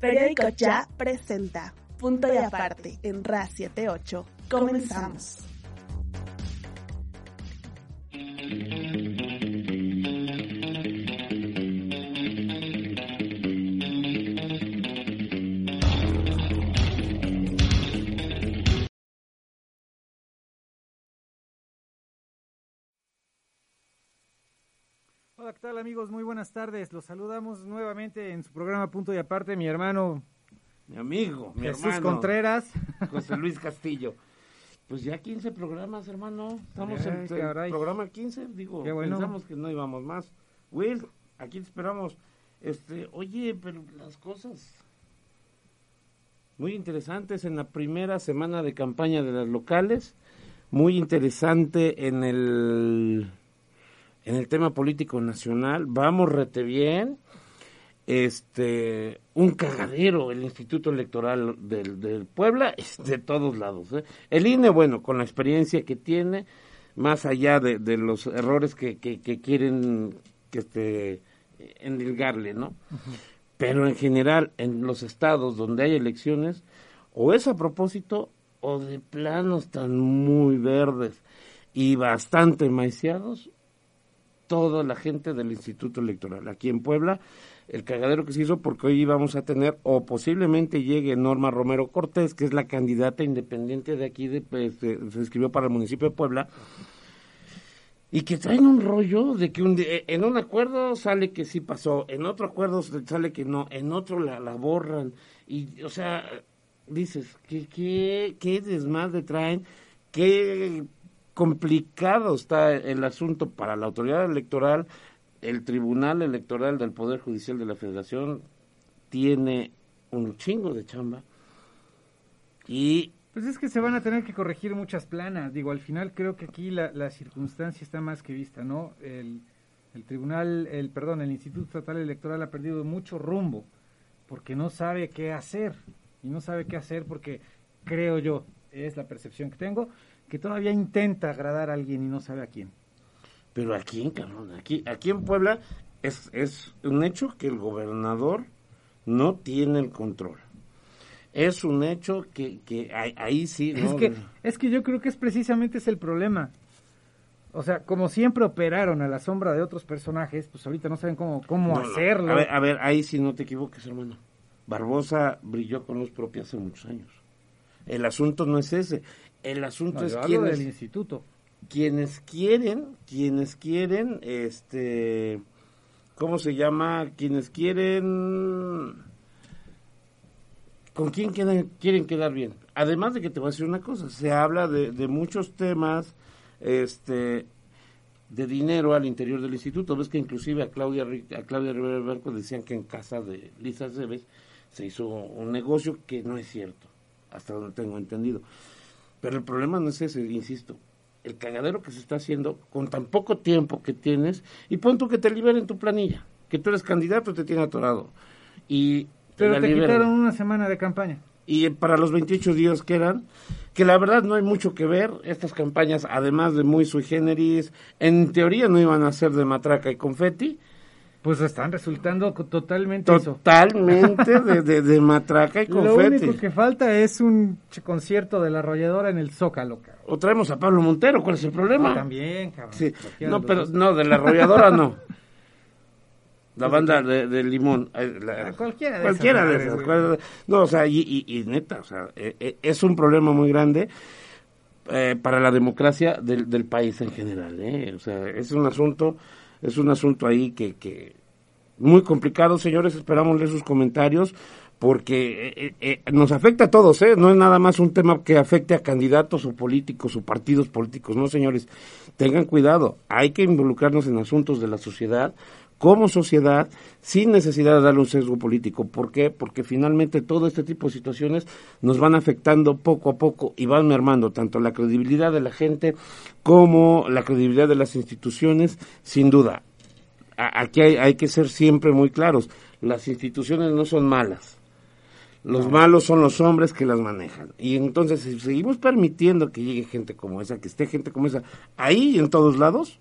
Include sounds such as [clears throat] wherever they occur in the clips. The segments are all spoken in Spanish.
Periódico Ya presenta Punto y Aparte en RA 78. Comenzamos. ¿Qué tal amigos? Muy buenas tardes. Los saludamos nuevamente en su programa Punto y Aparte, mi hermano Mi amigo, mi Jesús hermano. Contreras. [laughs] José Luis Castillo. Pues ya 15 programas, hermano. Estamos Ay, en el programa 15. Digo, Qué bueno. pensamos que no íbamos más. Will, aquí te esperamos. Este, oye, pero las cosas muy interesantes en la primera semana de campaña de las locales. Muy interesante en el en el tema político nacional. Vamos rete bien este un cagadero el Instituto Electoral del, del Puebla de todos lados ¿eh? el INE bueno con la experiencia que tiene más allá de, de los errores que, que, quieren que este endilgarle no pero en general en los estados donde hay elecciones o es a propósito o de plano están muy verdes y bastante maiciados toda la gente del Instituto Electoral. Aquí en Puebla, el cagadero que se hizo porque hoy vamos a tener, o posiblemente llegue Norma Romero Cortés, que es la candidata independiente de aquí, de, pues, se inscribió para el municipio de Puebla, y que traen un rollo de que en un acuerdo sale que sí pasó, en otro acuerdo sale que no, en otro la, la borran, y o sea, dices, ¿qué, qué, qué desmadre traen? ¿Qué complicado está el asunto para la autoridad electoral? El Tribunal Electoral del Poder Judicial de la Federación tiene un chingo de chamba y Pues es que se van a tener que corregir muchas planas. Digo, al final creo que aquí la, circunstancia está más que vista, ¿no? El, el tribunal, el perdón, el Instituto Estatal Electoral ha perdido mucho rumbo porque no sabe qué hacer. Y no sabe qué hacer porque creo yo, es la percepción que tengo, que todavía intenta agradar a alguien y no sabe a quién. Pero aquí, en cabrón, aquí, aquí en Puebla es, es un hecho que el gobernador no tiene el control. Es un hecho que, que ahí, ahí sí, Es que, es que yo creo que es precisamente ese el problema. O sea, como siempre operaron a la sombra de otros personajes, pues ahorita no saben cómo, cómo No, no. hacerlo. A ver, a ver, ahí sí no te equivoques, hermano. Barbosa brilló con luz propia hace muchos años. El asunto no es ese. El asunto No, es quienes, del instituto. quienes quieren, quienes quieren, este, ¿cómo se llama? Quienes quieren, ¿con quién quedan- quieren quedar bien? Además de que te voy a decir una cosa, se habla de, de muchos temas, este, de dinero al interior del instituto. Ves que inclusive a Claudia, a Claudia Rivera Barco decían que en casa de Lisa Cebes se hizo un negocio que no es cierto, hasta donde tengo entendido. Pero el problema no es ese, insisto. El cagadero que se está haciendo con tan poco tiempo que tienes y pon tú que te liberen tu planilla, que tú eres candidato te tiene atorado. Y Pero te liberan. quitaron una semana de campaña. Y para los 28 días que eran, que la verdad no hay mucho que ver, estas campañas, además de muy sui generis, en teoría no iban a ser de matraca y confeti, Pues están resultando totalmente eso. totalmente de, de, de matraca y [laughs] Lo confeti. único que falta es un concierto de la arrolladora en el Zócalo, cabrón. O traemos a Pablo Montero, ¿cuál es el problema? Ah, también, cabrón. Sí. No, pero dos. no, de la arrolladora no. [laughs] La banda de, de Limón. la- Ah, cualquiera de cualquiera esas de esas. No, o sea, y, y- y neta, o sea, eh, eh, es un problema muy grande eh, para la democracia del, del país en general. ¿eh? O sea, es un asunto, es un asunto ahí que, que muy complicado, señores. Esperamos leer sus comentarios porque eh, eh, eh, nos afecta a todos, ¿eh? No es nada más un tema que afecte a candidatos o políticos o partidos políticos, no, señores. Tengan cuidado, hay que involucrarnos en asuntos de la sociedad como sociedad sin necesidad de darle un sesgo político. ¿Por qué? Porque finalmente todo este tipo de situaciones nos van afectando poco a poco y van mermando tanto la credibilidad de la gente como la credibilidad de las instituciones, sin duda. Aquí hay, hay que ser siempre muy claros. Las instituciones no son malas. Los malos son los hombres que las manejan. Y entonces, si seguimos permitiendo que llegue gente como esa, que esté gente como esa, ahí y en todos lados,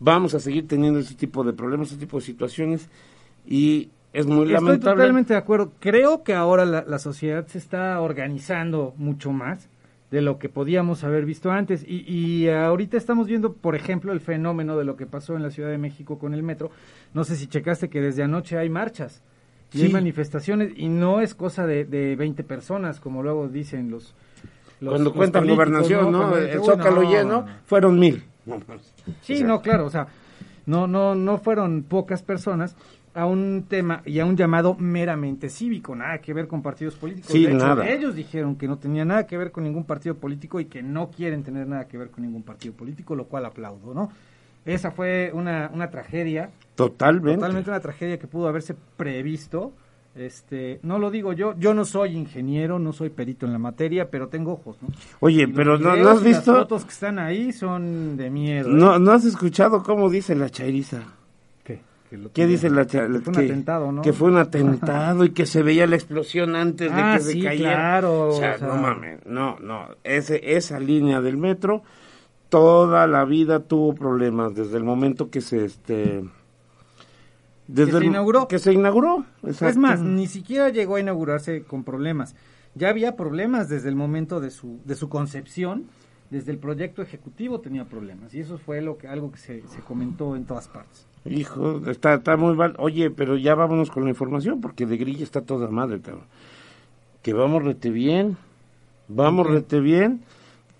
vamos a seguir teniendo ese tipo de problemas, ese tipo de situaciones. Y es muy Estoy lamentable. totalmente de acuerdo. Creo que ahora la, la sociedad se está organizando mucho más de lo que podíamos haber visto antes. Y, y ahorita estamos viendo, por ejemplo, el fenómeno de lo que pasó en la Ciudad de México con el metro. No sé si checaste que desde anoche hay marchas y Sí. hay manifestaciones y no es cosa de, de 20 personas, como luego dicen los... los- Cuando los cuentan gobernación, ¿no? El dicen, "Uy, Zócalo no, lleno, no". fueron mil. Sí, o sea, no, claro, o sea, no, no, no fueron pocas personas a un tema y a un llamado meramente cívico, nada que ver con partidos políticos. Sí, De hecho, nada. Ellos dijeron que no tenía nada que ver con ningún partido político y que no quieren tener nada que ver con ningún partido político, lo cual aplaudo, ¿no? Esa fue una, una tragedia, Totalmente. totalmente una tragedia que pudo haberse previsto. Este, no lo digo yo, yo no soy ingeniero, no soy perito en la materia, pero tengo ojos, ¿no? Oye, pero no, ¿no videos has y las visto? fotos que están ahí son de miedo. ¿eh? No, ¿No has escuchado cómo dice la chairiza? Que lo- ¿Qué dice la cha- Que fue un que- atentado, ¿no? Que fue un [laughs] atentado y que se veía la explosión antes de Ah, que se sí, cayera. claro, O sea, o sea. no mames, no, no. Ese, esa línea del metro toda la vida tuvo problemas desde el momento que se este desde se el- inauguró. que se inauguró Es más, ni siquiera llegó a inaugurarse con problemas. Ya había problemas desde el momento de su, de su concepción, desde el proyecto ejecutivo tenía problemas. Y eso fue lo que, algo que se, se comentó en todas partes. Hijo, está, está muy mal. Oye, pero ya vámonos con la información, porque de grilla está toda madre, cabrón. Que vamos rete bien, vamos rete bien,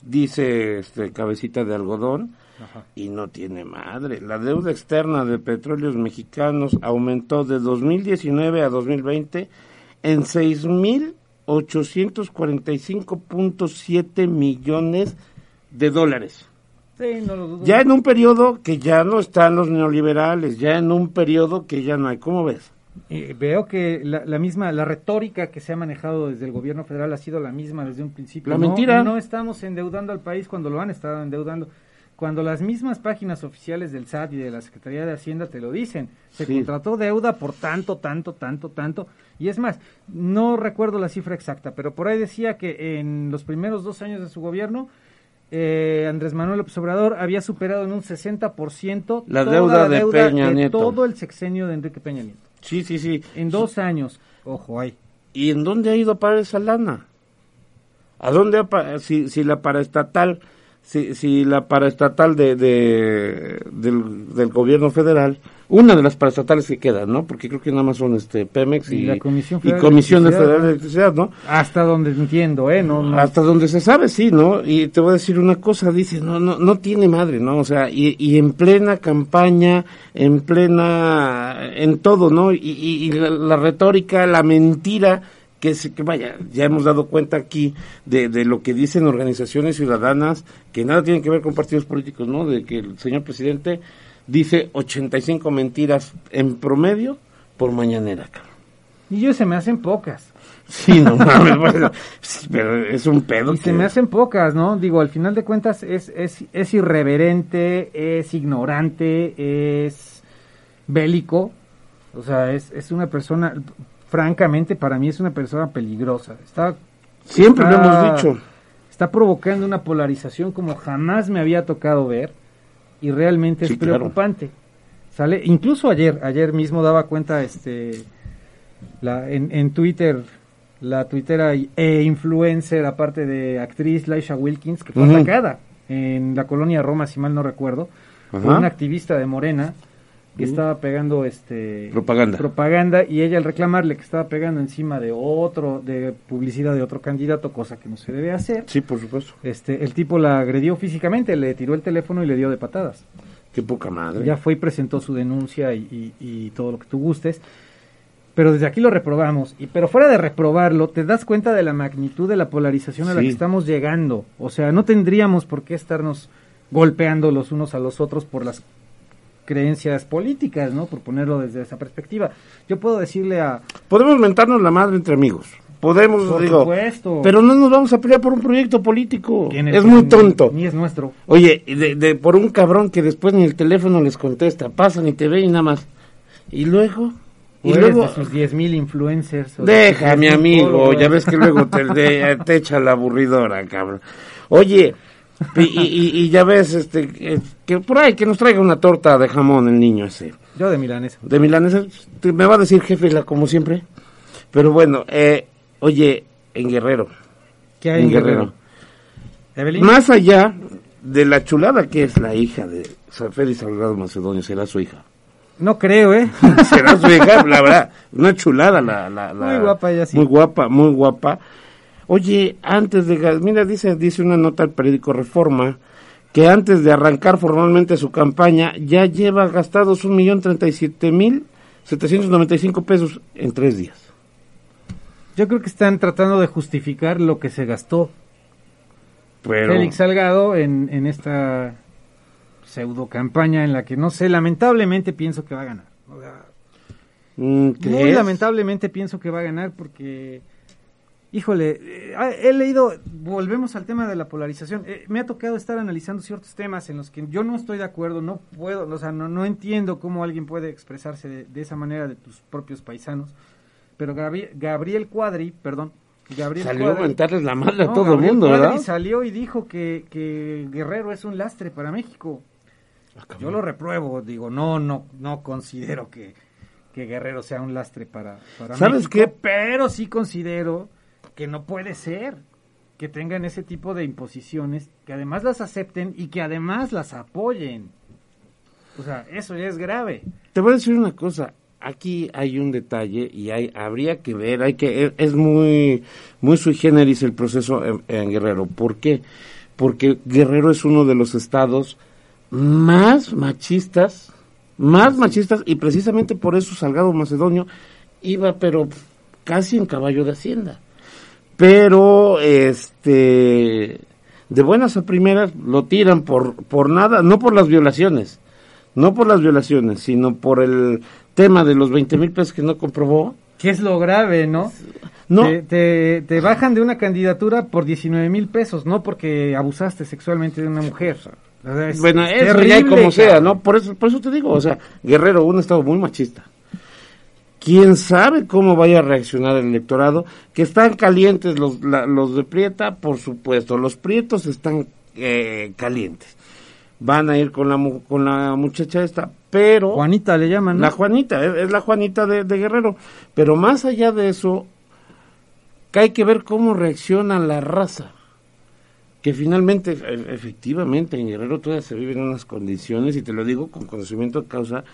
dice este cabecita de algodón, Ajá. y no tiene madre. La deuda externa de petróleos mexicanos aumentó de 2019 a 2020 en 6.845.7 millones de dólares. Sí, no lo dudo. Ya en un periodo que ya no están los neoliberales, ya en un periodo que ya no hay. ¿Cómo ves? Eh, veo que la, la misma, la retórica que se ha manejado desde el gobierno federal ha sido la misma desde un principio. La No- mentira. No enestamos endeudando al país cuando lo han estado endeudando. Cuando las mismas páginas oficiales del SAT y de la Secretaría de Hacienda te lo dicen, se Sí. contrató deuda por tanto, tanto, tanto, tanto. Y es más, no recuerdo la cifra exacta, pero por ahí decía que en los primeros dos años de su gobierno, eh, Andrés Manuel López Obrador había superado en un 60% La toda deuda la de deuda Peña de Nieto. todo el sexenio de Enrique Peña Nieto. Sí, sí, sí. En dos años. Ojo, ahí. ¿Y en dónde ha ido a parar esa lana? ¿A dónde ha si, si la paraestatal, si, si la paraestatal de, de, del, del gobierno federal, una de las paraestatales que quedan, ¿no? Porque creo que nada más son este Pemex y, Y la Comisión y Federal de Comisión de Electricidad, Federal de ¿no? Electricidad, ¿no? Hasta donde entiendo, ¿eh? No, no. Hasta donde se sabe, sí, ¿no? Y te voy a decir una cosa, dice, no, no, no tiene madre, ¿no? O sea, y, y en plena campaña, en plena, en todo, ¿no? Y, y- y la, la retórica, la mentira, que, se, que vaya, ya hemos dado cuenta aquí de, de lo que dicen organizaciones ciudadanas, que nada tienen que ver con partidos políticos, ¿no? De que el señor presidente dice 85 mentiras en promedio por mañanera. Y yo se me hacen pocas. Sí, no [laughs] mames, bueno, sí, pero es un pedo Y se me hacen pocas, ¿no? Digo, al final de cuentas es, es, es irreverente, es ignorante, es bélico. O sea, es, es una persona, francamente, para mí es una persona peligrosa. Está, Siempre lo hemos dicho. Está provocando una polarización como jamás me había tocado ver y realmente Sí, es claro. preocupante. Sale, incluso ayer, ayer mismo daba cuenta este la, en, en Twitter la tuitera e influencer, aparte de actriz Laisha Wilkins, que fue atacada en la colonia Roma, si mal no recuerdo, por una activista de Morena que estaba pegando este Propaganda. propaganda y ella al reclamarle que estaba pegando encima de otro de publicidad de otro candidato cosa que no se debe hacer. Sí, por supuesto. este el tipo la agredió físicamente le tiró el teléfono y le dio de patadas. Qué poca madre. ya fue y presentó su denuncia y, y- y todo lo que tú gustes. Pero desde aquí lo reprobamos. Y pero fuera de reprobarlo te das cuenta de la magnitud de la polarización a la que estamos llegando. O sea no tendríamos por qué estarnos golpeando los unos a los otros por las creencias políticas, ¿no? Por ponerlo desde esa perspectiva. Yo puedo decirle a... Podemos mentarnos la madre entre amigos. Podemos, Por digo. supuesto. Pero no nos vamos a pelear por un proyecto político. ¿quién Es muy tonto. Ni es nuestro. Oye, de, de- por un cabrón que después ni el teléfono les contesta, pasan y te ven y nada más. Y luego. Y Y luego. de sus 10.000 influencers. 10,000 amigo, ya ves que luego te, de- te echa la aburridora, cabrón. Oye, [laughs] y, y- y ya ves, este, eh, que por ahí, que nos traiga una torta de jamón el niño ese. Yo de milanesa. De milanesa, te- me va a decir jefe, la como siempre. Pero bueno, eh, oye, en Guerrero, ¿Qué hay en Guerrero. Más allá de la chulada que es la hija de San Félix Salgado Macedonio, será su hija. No creo, ¿eh? [laughs] será su hija, la [laughs] verdad, una chulada la, la, la- Muy guapa ella, sí. Muy guapa, muy guapa. Oye, antes de, mira, dice, dice una nota al periódico Reforma, que antes de arrancar formalmente su campaña, ya lleva gastados un millón treinta y siete mil setecientos noventa y cinco pesos en tres días. Yo creo que están tratando de justificar lo que se gastó Pero, Félix Salgado en, en esta pseudo campaña en la que no sé, lamentablemente pienso que va a ganar. O sea, mm, ¿qué muy lamentablemente pienso que va a ganar porque, híjole, eh, ah, he leído, volvemos al tema de la polarización. Eh, me ha tocado estar analizando ciertos temas en los que yo no estoy de acuerdo, no puedo, o sea, no, no entiendo cómo alguien puede expresarse de, de esa manera de tus propios paisanos. Pero Gabriel, Gabriel Cuadri, perdón, Gabriel Salió a Cuadri- mentarles la madre a todo el mundo, Cuadri ¿verdad? salió y dijo que, que Guerrero es un lastre para México. Yo lo repruebo, digo, no, no, no considero que, que Guerrero sea un lastre para, para ¿Sabes México, qué? Pero sí considero que no puede ser que tengan ese tipo de imposiciones, que además las acepten y que además las apoyen. O sea, eso ya es grave. Te voy a decir una cosa. Aquí hay un detalle y hay, habría que ver, hay que, es, muy, muy sui generis el proceso en, en Guerrero. ¿Por qué? Porque Guerrero es uno de los estados más machistas, más machistas, y precisamente por eso Salgado Macedonio iba, pero casi en caballo de hacienda. Pero, este, de buenas a primeras lo tiran por, por nada, no por las violaciones, no por las violaciones, sino por el tema de los 20 mil pesos que no comprobó. ¿Qué es lo grave, no? No, Te, te, te bajan de una candidatura por 19 mil pesos, no porque abusaste sexualmente de una mujer. O sea, es- bueno, es eso ya terrible, como sea. ¿no? Por eso, por eso te digo, o sea, Guerrero, un estado muy machista. ¿Quién sabe cómo vaya a reaccionar el electorado? Que están calientes los, la- los de Prieta, por supuesto. Los Prietos están eh, calientes. Van a ir con la, con la muchacha esta, pero... Juanita le llaman, ¿no? La Juanita, es, es la Juanita de, de Guerrero. Pero más allá de eso, que hay que ver cómo reacciona la raza. Que finalmente, e- efectivamente, en Guerrero todavía se viven unas condiciones, y te lo digo con conocimiento de causa,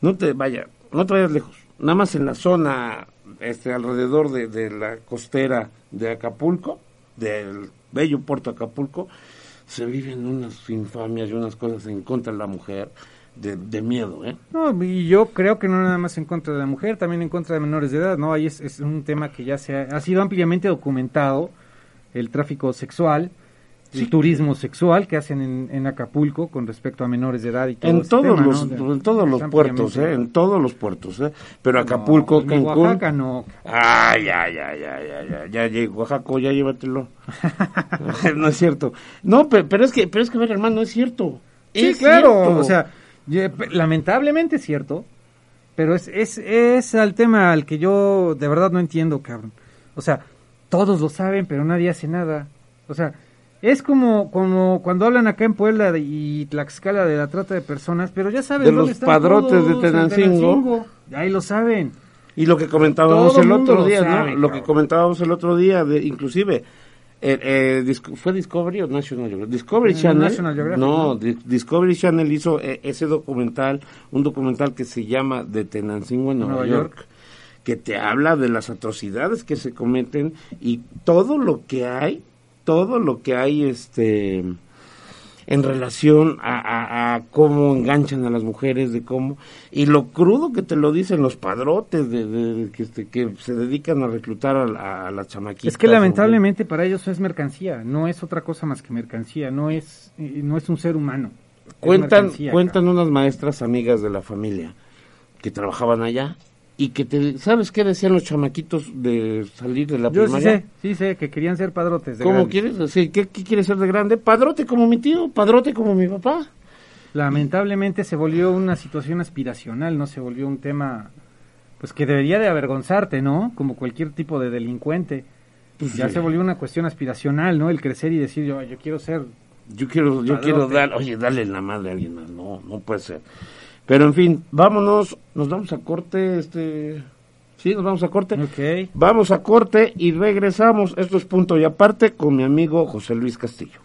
no te vaya, no te vayas lejos. Nada más en la zona, este, alrededor de, de la costera de Acapulco, del bello puerto Acapulco, se viven unas infamias y unas cosas en contra de la mujer de, de miedo, ¿eh? No, y yo creo que no nada más en contra de la mujer, también en contra de menores de edad, ¿no? Ahí es, es un tema que ya se ha, ha sido ampliamente documentado, el tráfico sexual, el turismo sexual que hacen en, en Acapulco con respecto a menores de edad y todo En todos tema, los, ¿no? De- en todos los puertos, ¿eh? En todos los puertos, ¿eh? Pero Acapulco, No, en Cancún. Oaxaca no. Ah, ya, ya, ya, ya, ya, ya, Oaxaca, ya llévatelo. [laughs] no es cierto. No, pero, pero es que, pero es que, a ver, hermano, es cierto. Sí, Es claro, cierto. o sea, lamentablemente es cierto, pero es, es, es al tema al que yo de verdad no entiendo, cabrón. O sea, todos lo saben, pero nadie hace nada. O sea, es como, como cuando hablan acá en Puebla de- y Tlaxcala de la trata de personas, pero ya saben De dónde los están padrotes de todos, Tenancingo. Ahí lo saben. Y lo que comentábamos Todo el otro día, sabe, ¿no? Lo que comentábamos el otro día, de, inclusive, eh, eh, ¿fue Discovery o National Geographic? Discovery Eh, Channel. National Geographic, no, ¿no? Di- Discovery Channel hizo eh, ese documental, un documental que se llama De Tenancingo en Nueva, Nueva York, York. que te habla de las atrocidades que se cometen y todo lo que hay, todo lo que hay, este en relación a, a- a cómo enganchan a las mujeres, de cómo, y lo crudo que te lo dicen los padrotes de, de- de que, este, que se dedican a reclutar a, la- a las chamaquitas. Es que lamentablemente para ellos es mercancía, no es otra cosa más que mercancía, no es, eh, no es un ser humano. Cuentan, cuentan unas maestras amigas de la familia que trabajaban allá y que te, ¿sabes qué decían los chamaquitos de salir de la Yo sí primaria? sé, sí sé, que querían ser padrotes. De ¿Cómo quieres? Sí, ¿qué, ¿Qué quieres ser de grande? Padrote como mi tío, padrote como mi papá. Lamentablemente se volvió una situación aspiracional, no se volvió un tema pues que debería de avergonzarte, ¿no? Como cualquier tipo de delincuente. Pues ya sí. se volvió una cuestión aspiracional, ¿no? El crecer y decir, yo, yo quiero ser... Yo quiero, yo quiero dar, oye, darle la madre a alguien más. No, no puede ser. Pero en fin, vámonos, nos vamos a corte, este... Sí, nos vamos a corte. Ok. Vamos a corte y regresamos. Esto es punto y aparte con mi amigo José Luis Castillo.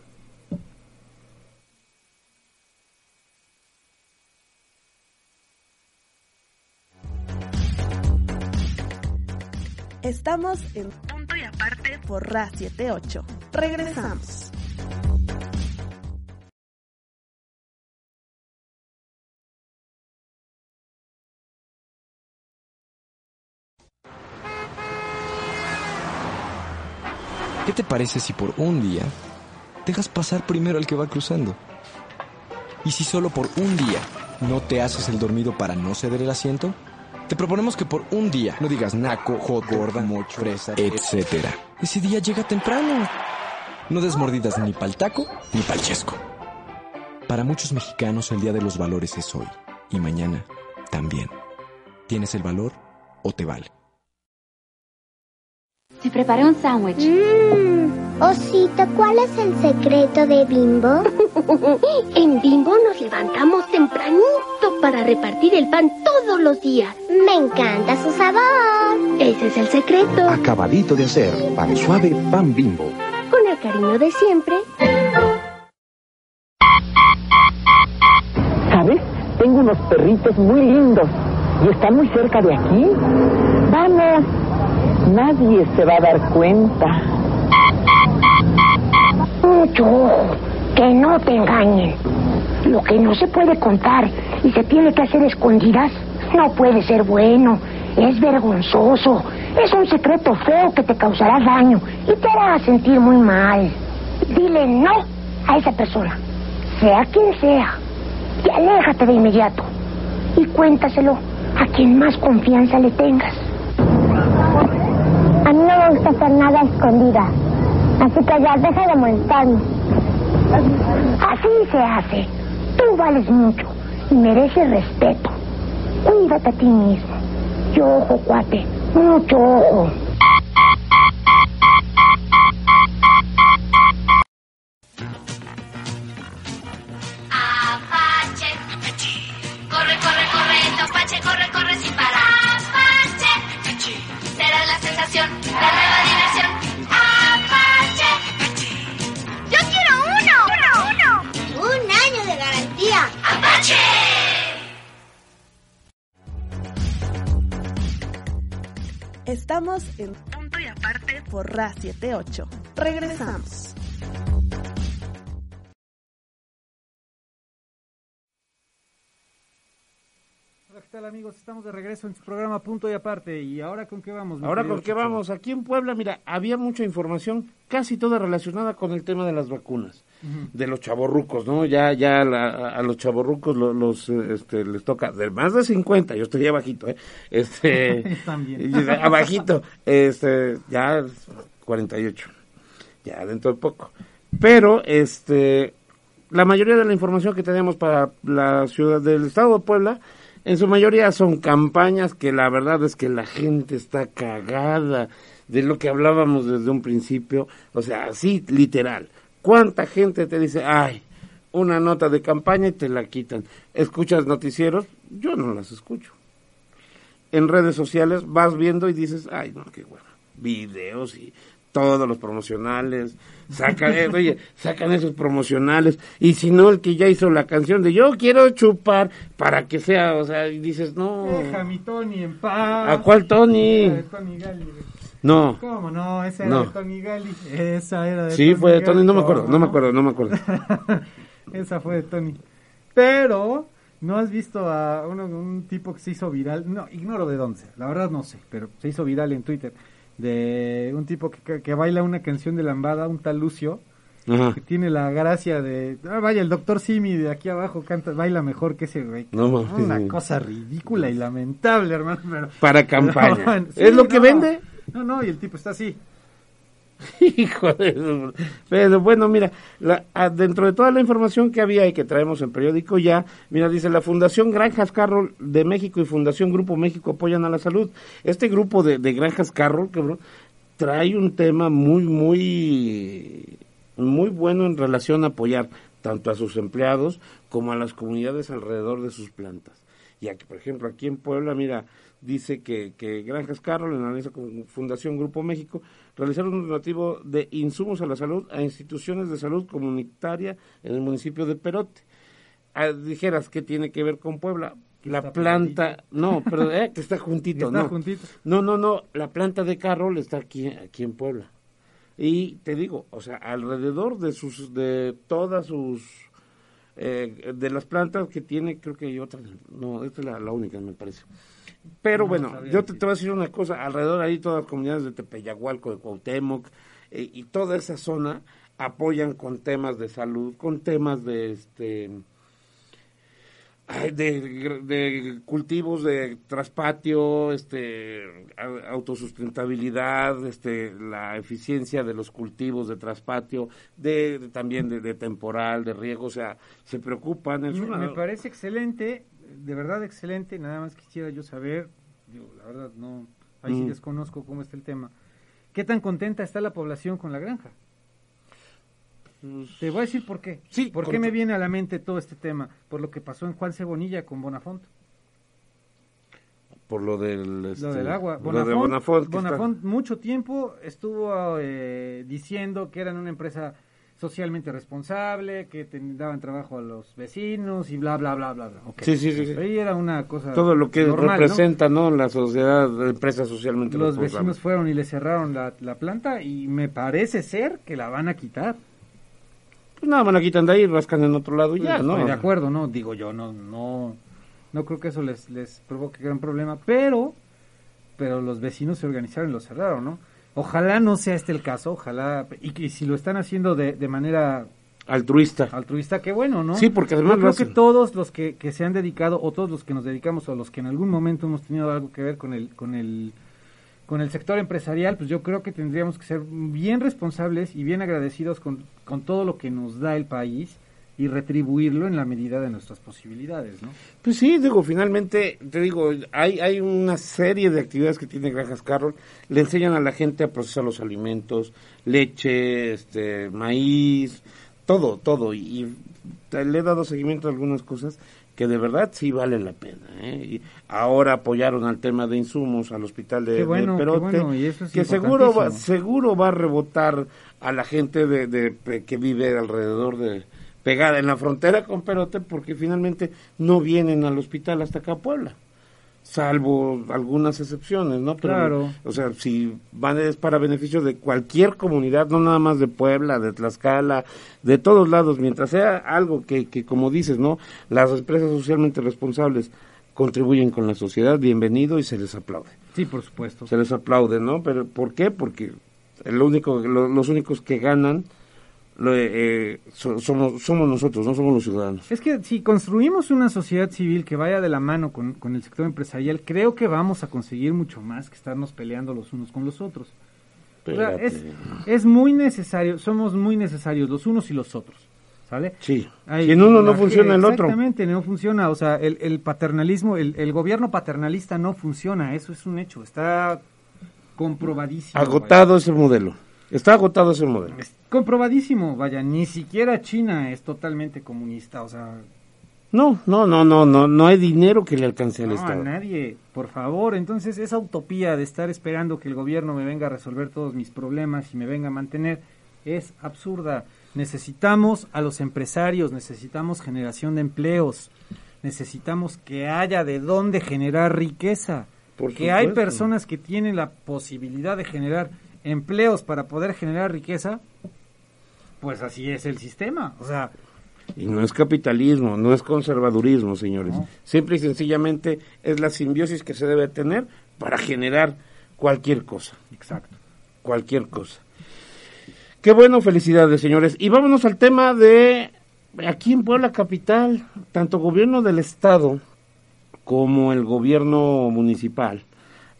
Estamos en punto y aparte por Ra 78. Regresamos. ¿Qué te parece si por un día dejas pasar primero al que va cruzando? ¿Y si solo por un día no te haces el dormido para no ceder el asiento? Te proponemos que por un día no digas naco, hot, gorda, mocho, fresa, etc. Ese día llega temprano. No des mordidas ni pa'l taco ni pa'l chesco. Para muchos mexicanos el Día de los Valores es hoy y mañana también. ¿Tienes el valor o te vale? Te preparé un sándwich. Mmm, Osito, ¿cuál es el secreto de Bimbo? [laughs] en Bimbo nos levantamos tempranito para repartir el pan todos los días. Me encanta su sabor. Ese es el secreto. Acabadito de hacer, pan suave, pan bimbo. Con el cariño de siempre. ¿Sabes? Tengo unos perritos muy lindos y están muy cerca de aquí. Vamos. Nadie se va a dar cuenta. Mucho ojo, que no te engañen. Lo que no se puede contar y se tiene que hacer escondidas no puede ser bueno. Es vergonzoso. Es un secreto feo que te causará daño y te hará sentir muy mal. Dile no a esa persona, sea quien sea, y aléjate de inmediato. Y cuéntaselo a quien más confianza le tengas. Me gusta hacer nada escondida. Así que ya deja de molestarme. Así se hace. Tú vales mucho y mereces respeto. Cuídate a ti mismo. Y ojo, cuate, mucho ojo. Estamos en punto y aparte por Ra 78. Regresamos. Amigos? Estamos de regreso en su programa Punto y Aparte. ¿Y ahora con qué vamos? Ahora con qué vamos, aquí en Puebla, mira, había mucha información, casi toda relacionada con el tema de las vacunas, de los chavorrucos, ¿no? Ya, ya la- a los chavorrucos lo- los, este, les toca de más de 50, yo estoy abajito, ¿eh? Este, [laughs] y- abajito, este, ya 48, ya dentro de poco. Pero, este, la mayoría de la información que tenemos para la ciudad del estado de Puebla, en su mayoría son campañas que la verdad es que la gente está cagada de lo que hablábamos desde un principio, o sea, así literal. ¿Cuánta gente te dice, ay, una nota de campaña y te la quitan? ¿Escuchas noticieros? Yo no las escucho. En redes sociales vas viendo y dices, ay, no, qué bueno. Videos y todos los promocionales, sacan, eh, [laughs] oye, sacan esos promocionales, y si no, el que ya hizo la canción de yo quiero chupar, para que sea, o sea, y dices, no, Deja mi Tony en paz. ¿a cuál Tony? De Tony Gali. No, ¿Cómo no? Esa era No. de Tony Gali. Esa era de sí, fue de Tony, Gali. no me acuerdo, no me ¿Cómo acuerdo, no me acuerdo. [laughs] Esa fue de Tony. Pero, ¿no has visto a uno, un tipo que se hizo viral? No, ignoro de dónde, la verdad no sé, pero se hizo viral en Twitter. De un tipo que, que, que baila una canción de lambada, un tal Lucio, Ajá. que tiene la gracia de. Ah, vaya, el doctor Simi de aquí abajo canta, baila mejor que ese güey. No. Una cosa ridícula y lamentable, hermano. Pero, Para [laughs] campaña. Pero bueno, ¿Es lo que vende? No, no, y el tipo está así. [laughs] Hijo de Pero bueno, mira, la- ah, dentro de toda la información que había y que traemos en periódico ya, mira, dice la Fundación Granjas Carroll de México y Fundación Grupo México apoyan a la salud. Este grupo de, de Granjas Carroll, cabrón, trae un tema muy, muy, muy bueno en relación a apoyar tanto a sus empleados como a las comunidades alrededor de sus plantas. Y aquí, por ejemplo, aquí en Puebla, mira, dice que, que Granjas Carroll, en alianza con Fundación Grupo México, realizaron un donativo de insumos a la salud a instituciones de salud comunitaria en el municipio de Perote. Ah, dijeras, ¿qué tiene que ver con Puebla? La planta, no, pero eh, que está juntito, Está no. juntito. No, no, no, la planta de Carroll está aquí, aquí en Puebla. Y te digo, o sea, alrededor de sus, de todas sus, eh, de las plantas que tiene, creo que hay otra, no, esta es la, la única, me parece. Pero No, bueno, yo te, voy a decir una cosa, alrededor ahí todas las comunidades de Tepeyagualco, de Cuauhtémoc, eh, y toda esa zona apoyan con temas de salud, con temas de este de, de cultivos de traspatio, este autosustentabilidad, este la eficiencia de los cultivos de traspatio, de, de- también de, de temporal, de riego, o sea, se preocupan. Es Me, una- me parece excelente, de verdad excelente. Nada más quisiera yo saber, digo, la verdad no, ahí sí Mm. desconozco cómo está el tema. ¿Qué tan contenta está la población con la granja? Te voy a decir por qué. Sí, ¿Por qué me viene a la mente todo este tema? Por lo que pasó en Juan Cebonilla con Bonafont. por lo del Lo este, del agua. lo de Bonafont, Bonafont mucho tiempo estuvo eh, diciendo que eran una empresa socialmente responsable, que te- daban trabajo a los vecinos y bla, bla, bla, bla. bla. Sí, sí, sí, sí. Ahí era una cosa todo lo que representa no la sociedad de empresas socialmente Los responsables. vecinos fueron y le cerraron la, la planta y me parece ser que la van a quitar. Pues nada, van a quitar de ahí, rascan en otro lado y ya, Pues, ¿no? De acuerdo, ¿no? Digo yo, no, no, no creo que eso les, les provoque gran problema, pero, pero los vecinos se organizaron y lo cerraron, ¿no? Ojalá no sea este el caso, ojalá, y si lo están haciendo de, de manera Altruista. altruista, qué bueno, ¿no? Sí, porque además Yo lo creo que todos los que, que se han dedicado, o todos los que nos dedicamos, o los que en algún momento hemos tenido algo que ver con el, con el, con el sector empresarial, pues yo creo que tendríamos que ser bien responsables y bien agradecidos con, con todo lo que nos da el país y retribuirlo en la medida de nuestras posibilidades, ¿no? Pues sí, digo, finalmente, te digo, hay, hay una serie de actividades que tiene Granjas Carroll. Le enseñan a la gente a procesar los alimentos, leche, este, maíz, todo, todo. Y, y le he dado seguimiento a algunas cosas que de verdad sí vale la pena. ¿eh? Y ahora apoyaron al tema de insumos al hospital de, bueno, de Perote, bueno, y eso es que seguro va, seguro va a rebotar a la gente de, de- que vive alrededor de pegada en la frontera con Perote porque finalmente no vienen al hospital hasta acá a Puebla salvo algunas excepciones, ¿no? Pero, Claro. O sea, si van es para beneficio de cualquier comunidad, no nada más de Puebla, de Tlaxcala, de todos lados, mientras sea algo que, que como dices, ¿no? Las empresas socialmente responsables contribuyen con la sociedad, bienvenido y se les aplaude. Sí, por supuesto. Se les aplaude, ¿no? Pero ¿por qué? Porque el único, lo- los únicos que ganan lo, eh, so- somos, somos nosotros, no somos los ciudadanos. Es que si construimos una sociedad civil que vaya de la mano con, con el sector empresarial, creo que vamos a conseguir mucho más que estarnos peleando los unos con los otros. O sea, es, muy necesario, somos muy necesarios los unos y los otros, ¿sale? Sí. Hay- si en uno no funciona el otro. Exactamente, no funciona. O sea, el, el paternalismo, el, el gobierno paternalista no funciona, eso es un hecho, está comprobadísimo. Agotado ese modelo. Está agotado ese modelo. Es comprobadísimo, vaya, ni siquiera China es totalmente comunista, o sea, No, no, no, no, no, no hay dinero que le alcance al no, a Estado. nadie, por favor. Entonces, esa utopía de estar esperando que el gobierno me venga a resolver todos mis problemas y me venga a mantener es absurda. Necesitamos a los empresarios, necesitamos generación de empleos, necesitamos que haya de dónde generar riqueza, Por que hay personas que tienen la posibilidad de generar empleos para poder generar riqueza, pues así es el sistema. O sea, Y no es capitalismo, no es conservadurismo, señores. Simple y sencillamente es la simbiosis que se debe tener para generar cualquier cosa. Exacto. Cualquier cosa. Qué bueno, felicidades, señores. Y vámonos al tema de aquí en Puebla Capital, tanto gobierno del Estado como el gobierno municipal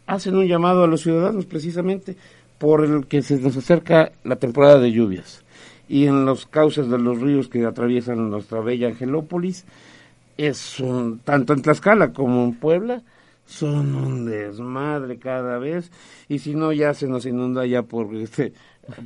hacen un llamado a los ciudadanos precisamente por el que se nos acerca la temporada de lluvias. Y en los cauces de los ríos que atraviesan nuestra bella Angelópolis es un tanto en Tlaxcala como en Puebla son un desmadre cada vez. Y si no ya se nos inunda ya por este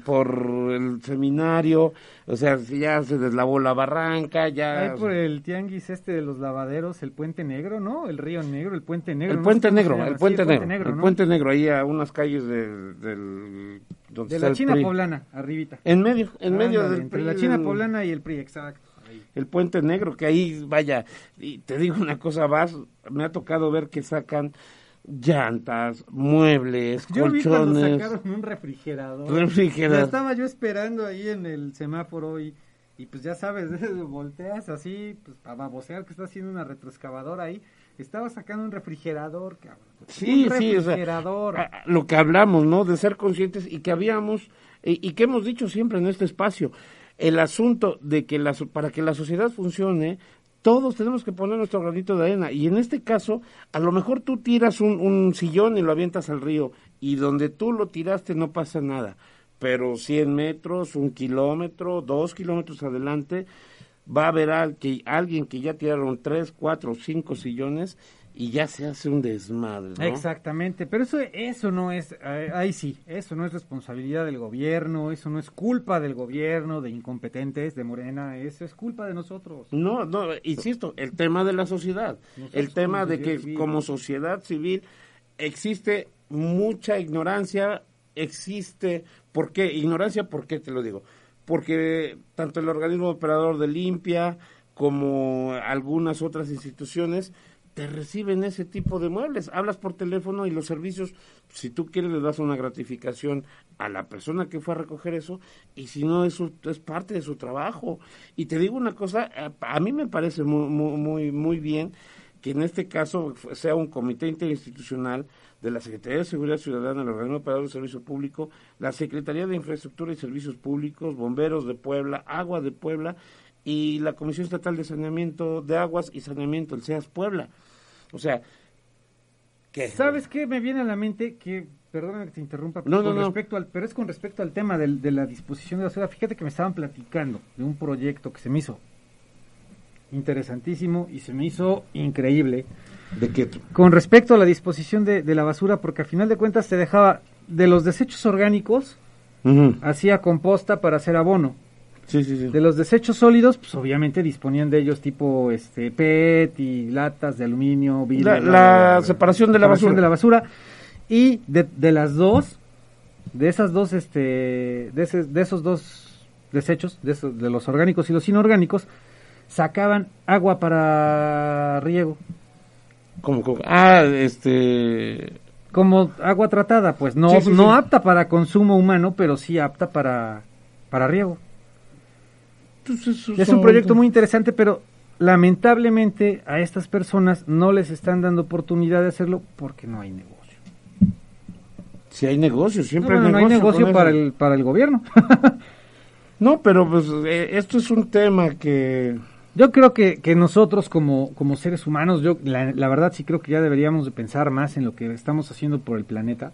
por el seminario, o sea, si ya se deslavó la barranca, ya... Ahí por el tianguis este de los lavaderos, el Puente Negro, ¿no? El Río Negro, el Puente Negro. El no puente negro, el puente negro, el puente negro, ahí a unas calles de- del... donde De la China PRI. poblana, arribita. En medio, en medio del entre PRI, la China poblana y el PRI, exacto. ahí. el puente negro, que ahí, vaya, y te digo una cosa, vas, me ha tocado ver que sacan llantas, muebles, Yo vi cuando colchones. sacaron un refrigerador. Refrigerador. Estaba yo esperando ahí en el semáforo y, y pues ya sabes, [laughs] volteas así, pues para babosear que está haciendo una retroexcavadora ahí. Estaba sacando un refrigerador, cabrón. Sí, un sí, o sea, refrigerador. lo que hablamos, ¿no? De ser conscientes y que habíamos, y, y que hemos dicho siempre en este espacio, el asunto de que la, para que la sociedad funcione, todos tenemos que poner nuestro granito de arena. Y en este caso, a lo mejor tú tiras un, un sillón y lo avientas al río, y donde tú lo tiraste no pasa nada. Pero 100 metros, un kilómetro, dos kilómetros adelante, va a haber al- que, alguien que ya tiraron tres, cuatro, cinco sillones y ya se hace un desmadre, ¿no? Exactamente, pero eso, eso no es, eh, ahí sí, eso no es responsabilidad del gobierno, eso no es culpa del gobierno, de incompetentes, de Morena, eso es culpa de nosotros. No, no, insisto, el tema de la sociedad, Nosotros el tema de que civil. como sociedad civil existe mucha ignorancia, existe, ¿por qué? Ignorancia, ¿por qué te lo digo? Porque tanto el organismo operador de limpia como algunas otras instituciones te reciben ese tipo de muebles. Hablas por teléfono y los servicios, si tú quieres, le das una gratificación a la persona que fue a recoger eso y si no, eso es parte de su trabajo. Y te digo una cosa, a, a mí me parece muy, muy, muy, bien que en este caso sea un comité interinstitucional de la Secretaría de Seguridad Ciudadana, el Organismo Operador de Servicio Público, la Secretaría de Infraestructura y Servicios Públicos, Bomberos de Puebla, Agua de Puebla y la Comisión Estatal de Saneamiento de Aguas y Saneamiento, el SEAS Puebla. O sea, ¿qué? ¿Sabes qué me viene a la mente? Que, perdóname que te interrumpa, No, con no, no. respecto al, pero es con respecto al tema del- de la disposición de la ciudad. Fíjate que me estaban platicando de un proyecto que se me hizo interesantísimo y se me hizo increíble. ¿De qué? Con respecto a la disposición de, de la basura, porque al final de cuentas te dejaba de los desechos orgánicos, hacía composta para hacer abono. Sí, sí, sí. De los desechos sólidos, pues obviamente disponían de ellos tipo este PET y latas de aluminio, vidrio, La- separación de la separación basura. de la basura. Y de, de las dos, de esas dos, este, de, ese- de esos dos desechos, de, esos, de los orgánicos y los inorgánicos, sacaban agua para riego. Como, como- ah, este... Como agua tratada, pues no, Sí, sí, no sí. apta para consumo humano, pero sí apta para, para riego. Pues, Es un proyecto muy interesante, pero lamentablemente a estas personas no les están dando oportunidad de hacerlo porque no hay negocio. Si hay negocio, siempre bueno, no hay hay negocio. negocio para eso. el, para el gobierno. [laughs] No, pero pues eh, esto es un tema que... Yo creo que, que nosotros como, como seres humanos, yo la, la verdad sí creo que ya deberíamos de pensar más en lo que estamos haciendo por el planeta.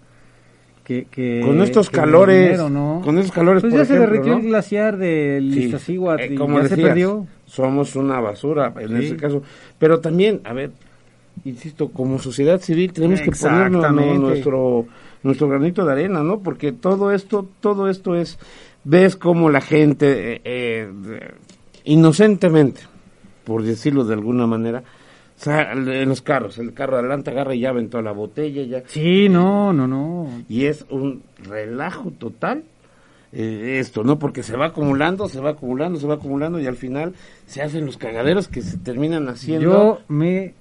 Que, que- Con estos que calores, dinero, ¿no? con estos calores, Pues por ya se ejemplo, derritió ¿no? el glaciar del Sí, Iztaccíhuatl eh, y como ya se decías, perdió. Somos una basura en Sí. ese caso. Pero también, a ver, insisto, como sociedad civil tenemos que ponernos nuestro nuestro granito de arena, ¿no? Porque todo esto, todo esto es, ves cómo la gente, eh, eh, inocentemente, por decirlo de alguna manera, en los carros, el carro adelante agarra y ya aventó la botella, ya. Sí, no, no, no. Y es un relajo total eh, esto, ¿no? Porque se va acumulando, se va acumulando, se va acumulando y al final se hacen los cagaderos que se terminan haciendo. Yo me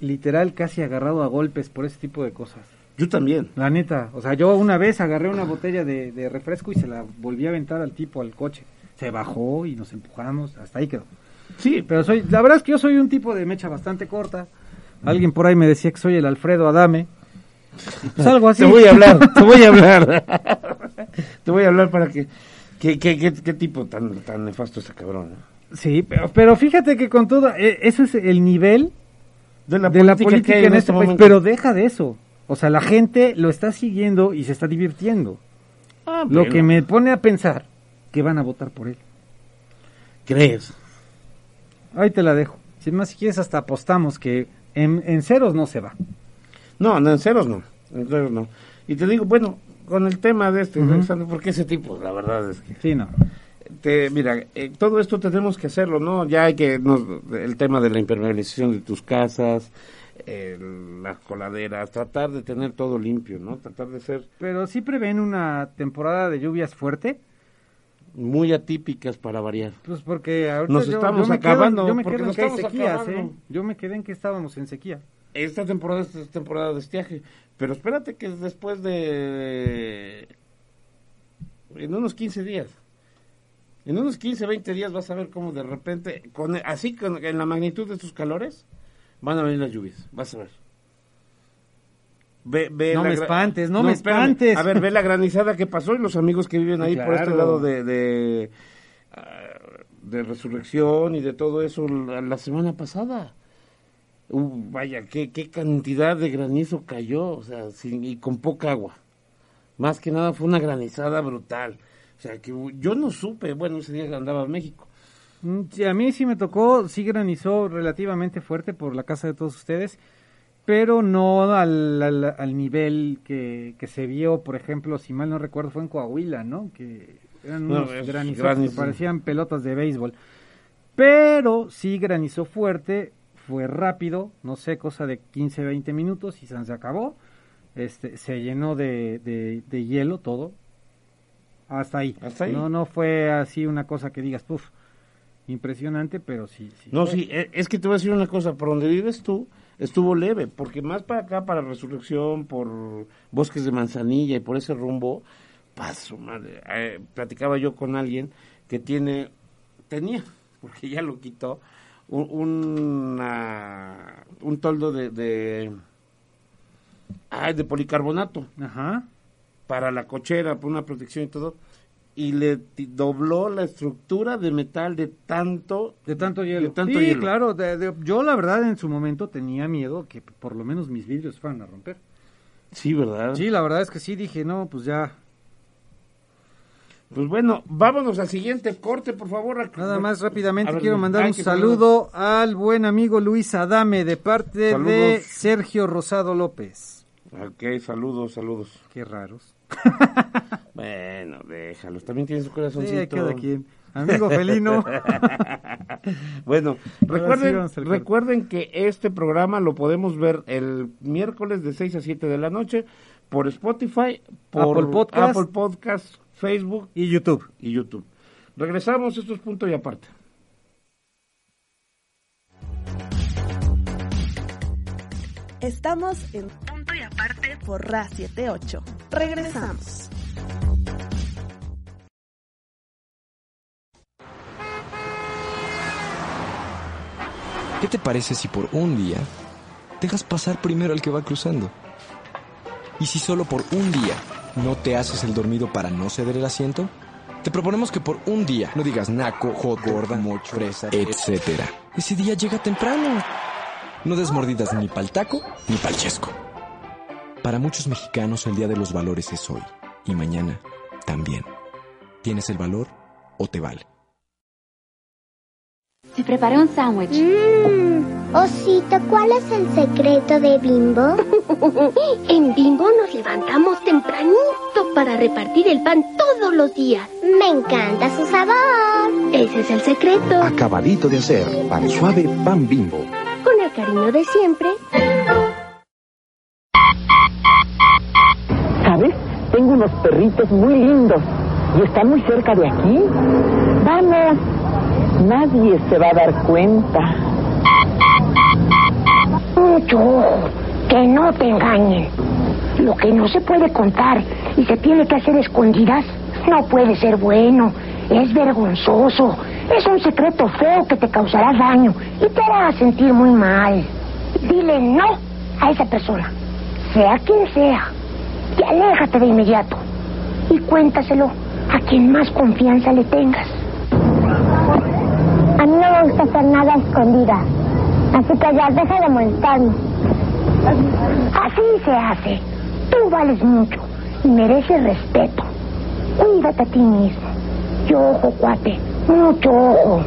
literal casi agarrado a golpes por ese tipo de cosas. Yo también. La neta, o sea, yo una vez agarré una botella de, de refresco y se la volví a aventar al tipo al coche. Se bajó y nos empujamos, hasta ahí quedó. Sí, Pero soy, la verdad es que yo soy un tipo de mecha bastante corta. Alguien por ahí me decía que soy el Alfredo Adame. Pues algo así. te voy a hablar, [laughs] te voy a hablar. te voy a hablar para que... ¿Qué, qué, qué, qué tipo tan, tan nefasto ese cabrón? ¿no? Sí, pero, pero fíjate que con todo, eh, ese es el nivel De la de la política, en este país, momento. pero deja de eso. O sea, la gente lo está siguiendo y se está divirtiendo. Ah, Lo bueno. que me pone a pensar que van a votar por él. ¿Crees? Ahí te la dejo. Si más si quieres hasta apostamos que en, en ceros no se va. No, no, en ceros no. En ceros no. Y te digo, bueno, con el tema de este, Alexander, porque ese tipo, la verdad es que... Sí, no. Te, mira, eh, todo esto tenemos que hacerlo, ¿no? Ya hay que, nos- el tema de la impermeabilización de tus casas, el- las coladeras, tratar de tener todo limpio, ¿no? Tratar de ser Pero sí prevén una temporada de lluvias fuerte. Muy atípicas para variar. Pues porque ahorita Nos yo, estamos yo me acabando, quedo, yo me quedo en que hay sequías. ¿eh? Yo me quedé en que estábamos en sequía. Esta temporada es temporada de estiaje, pero espérate que después de... en unos 15 días, en unos 15, 20 días vas a ver cómo de repente, con así con, en la magnitud de estos calores, van a venir las lluvias, vas a ver. Ve, ve No me espantes, no me espérame. espantes. A ver, ve la granizada que pasó y los amigos que viven ahí por este lado de, de, ah, de resurrección y de todo eso la, la semana pasada. Uh, vaya, qué, qué cantidad de granizo cayó, o sea, sin, y con poca agua. Más que nada fue una granizada brutal. O sea, que yo no supe, bueno, ese día andaba en México. Mm, sí, a mí sí me tocó, sí granizó relativamente fuerte por la casa de todos ustedes, pero no al, al, al nivel que, que se vio, por ejemplo, si mal no recuerdo, fue en Coahuila, ¿no? Que eran No, unos es granizos granizo. que parecían pelotas de béisbol. Pero sí granizó fuerte, fue rápido, no sé, cosa de 15, 20 minutos y se acabó. Este, se llenó de, de, de hielo todo. Hasta ahí. Hasta ahí. No, no fue así una cosa que digas, puf, impresionante, pero sí. sí No, fue. sí, e- es que te voy a decir una cosa, por donde vives tú estuvo leve, porque más para acá, para Resurrección, por Bosques de Manzanilla y por ese rumbo, paso, madre. Eh, platicaba yo con alguien que tiene, tenía, [laughs] porque ya lo quitó, un, una- un toldo de, de, ay, de policarbonato Ajá. para la cochera, por una protección y todo, y le dobló la estructura de metal de tanto De tanto hielo. de tanto sí, hielo. claro. de- de- yo la verdad en su momento tenía miedo que por lo menos mis vidrios fueran a romper. Sí, ¿verdad? Sí, la verdad es que sí dije, no, pues ya. Pues bueno, vámonos al siguiente corte, por favor. Nada más rápidamente ver, quiero mandar un saludo al buen amigo Luis Adame de parte de. Sergio Rosado López. Ok, saludos, saludos. Qué raros. [laughs] Bueno, déjalos. También tienen su corazoncito. Sí, cada quien. Amigo felino. [laughs] bueno, recuerden, recuerden que este programa lo podemos ver el miércoles de 6 a 7 de la noche por Spotify, por Apple Podcast. Apple Podcast, Facebook y YouTube. y YouTube. Regresamos, esto es punto y aparte. Estamos en aparte por Ra 78. Regresamos. ¿Qué te parece si por un día dejas pasar primero al que va cruzando? Y si solo por un día no te haces el dormido para no ceder el asiento, te proponemos que por un día no digas naco, hot, gorda, mocho, fresa, etc. Ese día llega temprano. No des mordidas ni pa'l taco ni pa'l chesco. Para muchos mexicanos el Día de los Valores es hoy y mañana también. ¿Tienes el valor o te vale? Se preparó un sándwich. Mmm, Osito, ¿cuál es el secreto de Bimbo? [laughs] En Bimbo nos levantamos tempranito para repartir el pan todos los días. Me encanta su sabor. Ese es el secreto. Acabadito de hacer. Pan suave, pan bimbo. Con el cariño de siempre. Unos perritos muy lindos y están muy cerca de aquí. Vamos, nadie se va a dar cuenta. Mucho ojo, que no te engañen. Lo que no se puede contar y se tiene que hacer escondidas no puede ser bueno. Es vergonzoso. Es un secreto feo que te causará daño y te hará sentir muy mal. Dile no a esa persona, sea quien sea, y aléjate de inmediato. Y cuéntaselo a quien más confianza le tengas. A mí no me gusta hacer nada a escondidas. Así que ya deja de molestarme. Así se hace. Tú vales mucho y mereces respeto. Cuídate a ti mismo. Y ojo, cuate, mucho ojo.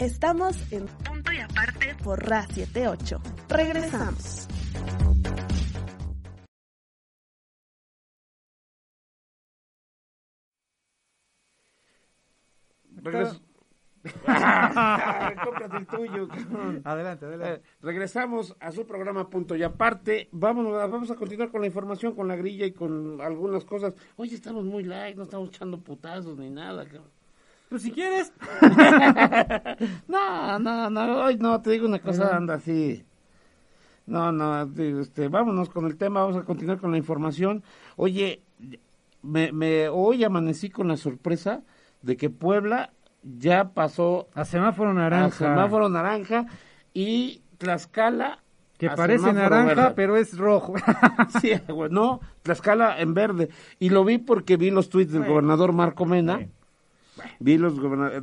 Estamos en punto y aparte por Ra 78. Regresamos. Regres- [laughs] el tuyo. cabrón. Adelante, adelante. Eh, regresamos a su programa Punto y Aparte. Vamos, vamos a continuar con la información, con la grilla y con algunas cosas. Oye, estamos muy light, no estamos echando putazos ni nada. cabrón. Pues si quieres. [laughs] No, no, no, hoy no, te digo una cosa, anda así. No, no, este, vámonos con el tema, vamos a continuar con la información. Oye, me, me, hoy amanecí con la sorpresa de que Puebla ya pasó A semáforo a naranja. semáforo naranja y Tlaxcala Que a parece naranja, verde. pero es rojo. [laughs] Sí, güey, no, Tlaxcala en verde. Y lo vi porque vi los tweets del gobernador Marco Mena. Vi los,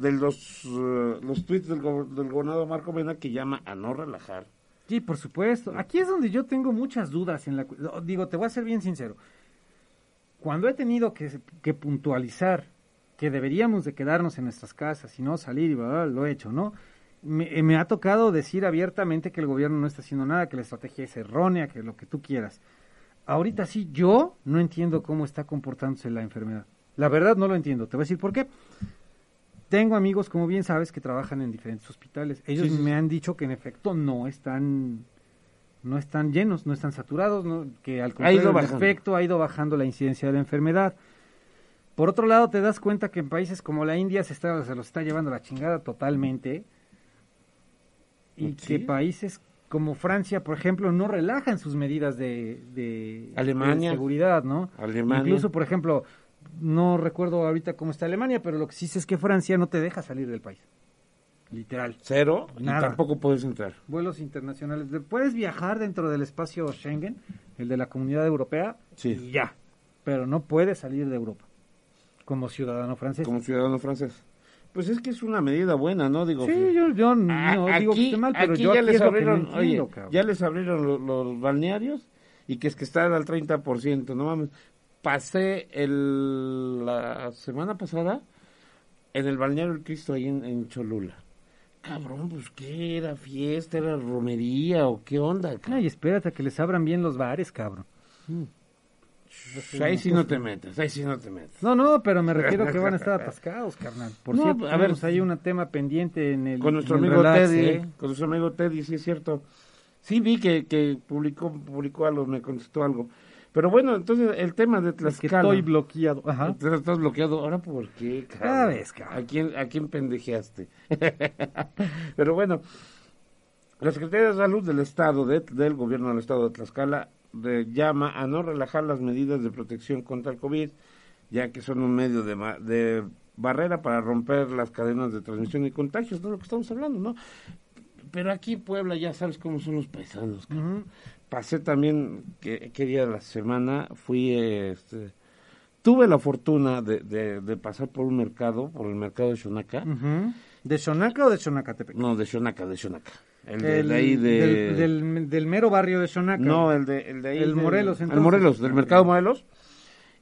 de los, eh, los tweets del, go- del gobernador Marco Mena que llama a no relajar. Sí, por supuesto. Aquí es donde yo tengo muchas dudas en la digo, te voy a ser bien sincero. Cuando he tenido que, que puntualizar que deberíamos de quedarnos en nuestras casas y no salir y bla, bla, bla, lo he hecho, ¿no? Me, me ha tocado decir abiertamente que el gobierno no está haciendo nada, que la estrategia es errónea, que lo que tú quieras. Ahorita sí, yo no entiendo cómo está comportándose la enfermedad. La verdad no lo entiendo. Te voy a decir por qué. Tengo amigos, como bien sabes, que trabajan en diferentes hospitales. Ellos Sí, sí, me han dicho que en efecto no están no están llenos, no están saturados, no- que al Ha contrario, ido en bajando. efecto ha ido bajando la incidencia de la enfermedad. Por otro lado, te das cuenta que en países como la India se, está, se los está llevando la chingada totalmente y Sí. que países como Francia, por ejemplo, no relajan sus medidas de, de- Alemania. de seguridad, ¿no? Alemania. Incluso, por ejemplo, no recuerdo ahorita cómo está Alemania, pero lo que sí sé es que Francia no te deja salir del país. Literal. Cero, y Nada. tampoco puedes entrar. Vuelos internacionales. De- Puedes viajar dentro del espacio Schengen, el de la Comunidad Europea, Sí. y ya. Pero no puedes salir de Europa como ciudadano francés. Como ciudadano francés. Pues es que es una medida buena, ¿no? Digo, Sí, yo, yo no A- digo que esté mal, pero aquí yo ya aquí les no abrieron, entiendo, oye, ya les abrieron lo- los, balnearios y que es que están al 30%, no mames. Pasé el, la semana pasada en el balneario del Cristo ahí en, en Cholula. Cabrón, pues qué era fiesta, era romería o qué onda. cabrón? Ay, espérate a que les abran bien los bares, cabrón. Pues ahí sí no te metas, ahí sí no te metas. No, no, pero me refiero a que van a estar atascados, carnal. Por No, cierto, a ver, ahí un tema pendiente en el con nuestro amigo relax, Teddy, ¿eh? con nuestro amigo Teddy, sí es cierto. Sí vi que, que publicó, publicó algo, me contestó algo. Pero bueno, entonces el tema de Es Tlaxcala. estoy bloqueado. Ajá. Entonces, Estás bloqueado. ¿Ahora por qué, cabrón? Cada vez, cabrón. ¿A quién, ¿A quién pendejeaste? [laughs] Pero bueno, la Secretaría de Salud del Estado, de- del Gobierno del Estado de Tlaxcala, de- llama a no relajar las medidas de protección contra el COVID, ya que son un medio de, de barrera para romper las cadenas de transmisión y contagios, de lo que estamos hablando, ¿no? Pero aquí Puebla ya sabes cómo son los paisanos. cabrón. Pasé también, que, qué día de la semana, fui, este, tuve la fortuna de, de, de pasar por un mercado, por el mercado de Xonaca. ¿De Xonaca o de Xonacatepec? No, de Xonaca, de Xonaca. El de, El- de ahí de... del, del- del mero barrio de Xonaca. No, el de, el de ahí. El Morelos, El entonces. Morelos, del mercado Morelos.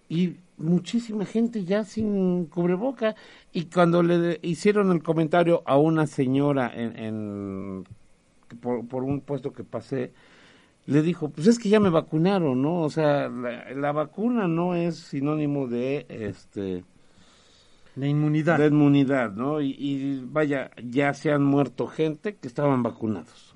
Y muchísima gente ya sin cubreboca. Y cuando le de- hicieron el comentario a una señora en, en- por, por un puesto que pasé, le dijo, pues es que ya me vacunaron, ¿no? O sea, la, la vacuna no es sinónimo de, este, De inmunidad. de inmunidad, ¿no? Y, y vaya, ya se han muerto gente que estaban vacunados.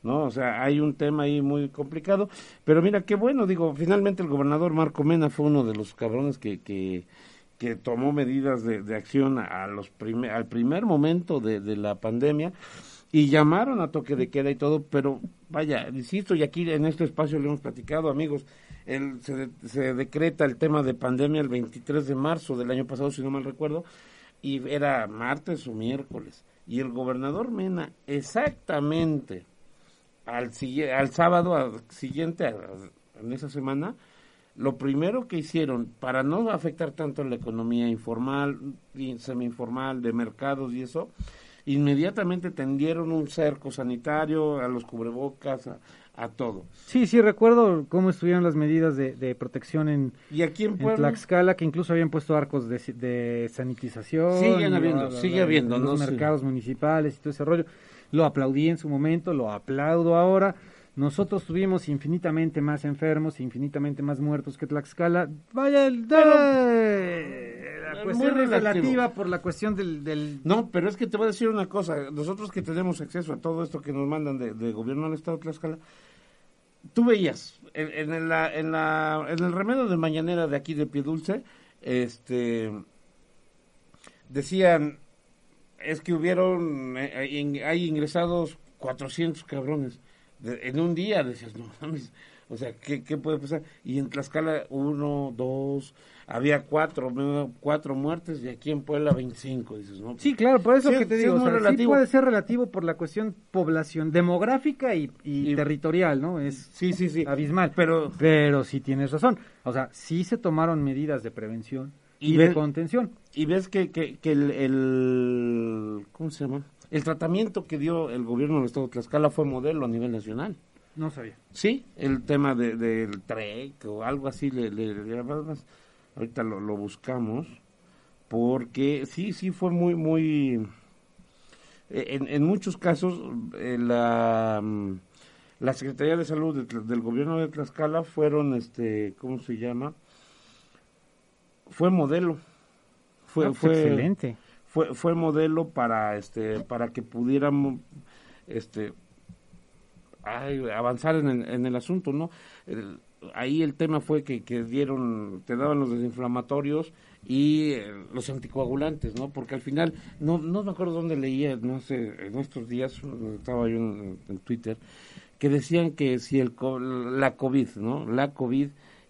¿no? O sea, hay un tema ahí muy complicado, pero mira, qué bueno, digo, finalmente el gobernador Marco Mena fue uno de los cabrones que, que, que tomó medidas de, de acción a los prime- al primer momento de, de la pandemia y llamaron a toque de queda y todo, pero vaya, insisto, y aquí en este espacio le hemos platicado, amigos, el, se, de- se decreta el tema de pandemia el 23 de marzo del año pasado, si no mal recuerdo, y era martes o miércoles, y el gobernador Mena exactamente al, al sábado siguiente, a- en esa semana, lo primero que hicieron para no afectar tanto la economía informal y semi-informal de mercados y eso, inmediatamente tendieron un cerco sanitario a los cubrebocas, a, a todo. Sí, sí, recuerdo cómo estuvieron las medidas de, de protección en, Y aquí en Tlaxcala, que incluso habían puesto arcos de, de sanitización. Siguen habiendo, bla, bla, sigue bla, habiendo, en ¿no? los Sí. mercados municipales y todo ese rollo. lo aplaudí en su momento, lo aplaudo ahora. Nosotros tuvimos infinitamente más enfermos, infinitamente más muertos que Tlaxcala. Vaya, el, de- la muy cuestión relativa por la cuestión del, del No, pero es que te voy a decir una cosa. Nosotros que tenemos acceso a todo esto que nos mandan de, de gobierno del Estado de Tlaxcala, tú veías en, en, la, en, la, en el remedio de mañanera de aquí de Piedulce, este, decían, es que hubieron, eh, in- hay ingresados 400 cabrones. En un día decías, no mames, o sea, ¿qué, ¿qué puede pasar? Y en Tlaxcala, uno, dos, había cuatro, cuatro muertes y aquí en Puebla 25, dices, ¿no? Sí, claro, por eso Sí, que te sí digo, es o sea, sí puede ser relativo por la cuestión población demográfica y, y Y- territorial, ¿no? Es Sí, sí, sí. abismal. Pero- pero sí tienes razón. O sea, sí se tomaron medidas de prevención y, Y de contención. y ves que, que, que el, el- ¿cómo se llama? El tratamiento que dio el gobierno del estado de Tlaxcala fue modelo a nivel nacional. No sabía. Sí, el tema de, del TREC o algo así le, le, le ahorita lo, lo buscamos porque sí, sí fue muy, muy eh, en, en muchos casos eh, la mm, la Secretaría de Salud de del gobierno de Tlaxcala fueron este, ¿cómo se llama? Fue modelo. Fue, Ah, fue excelente. Fue fue modelo para este para que pudiéramos este avanzar en en el asunto no ahí el tema fue que, que dieron te daban los desinflamatorios y eh, los anticoagulantes no porque al final no no me acuerdo dónde leía no sé en estos días estaba yo en, en Twitter que decían que si el la covid no la covid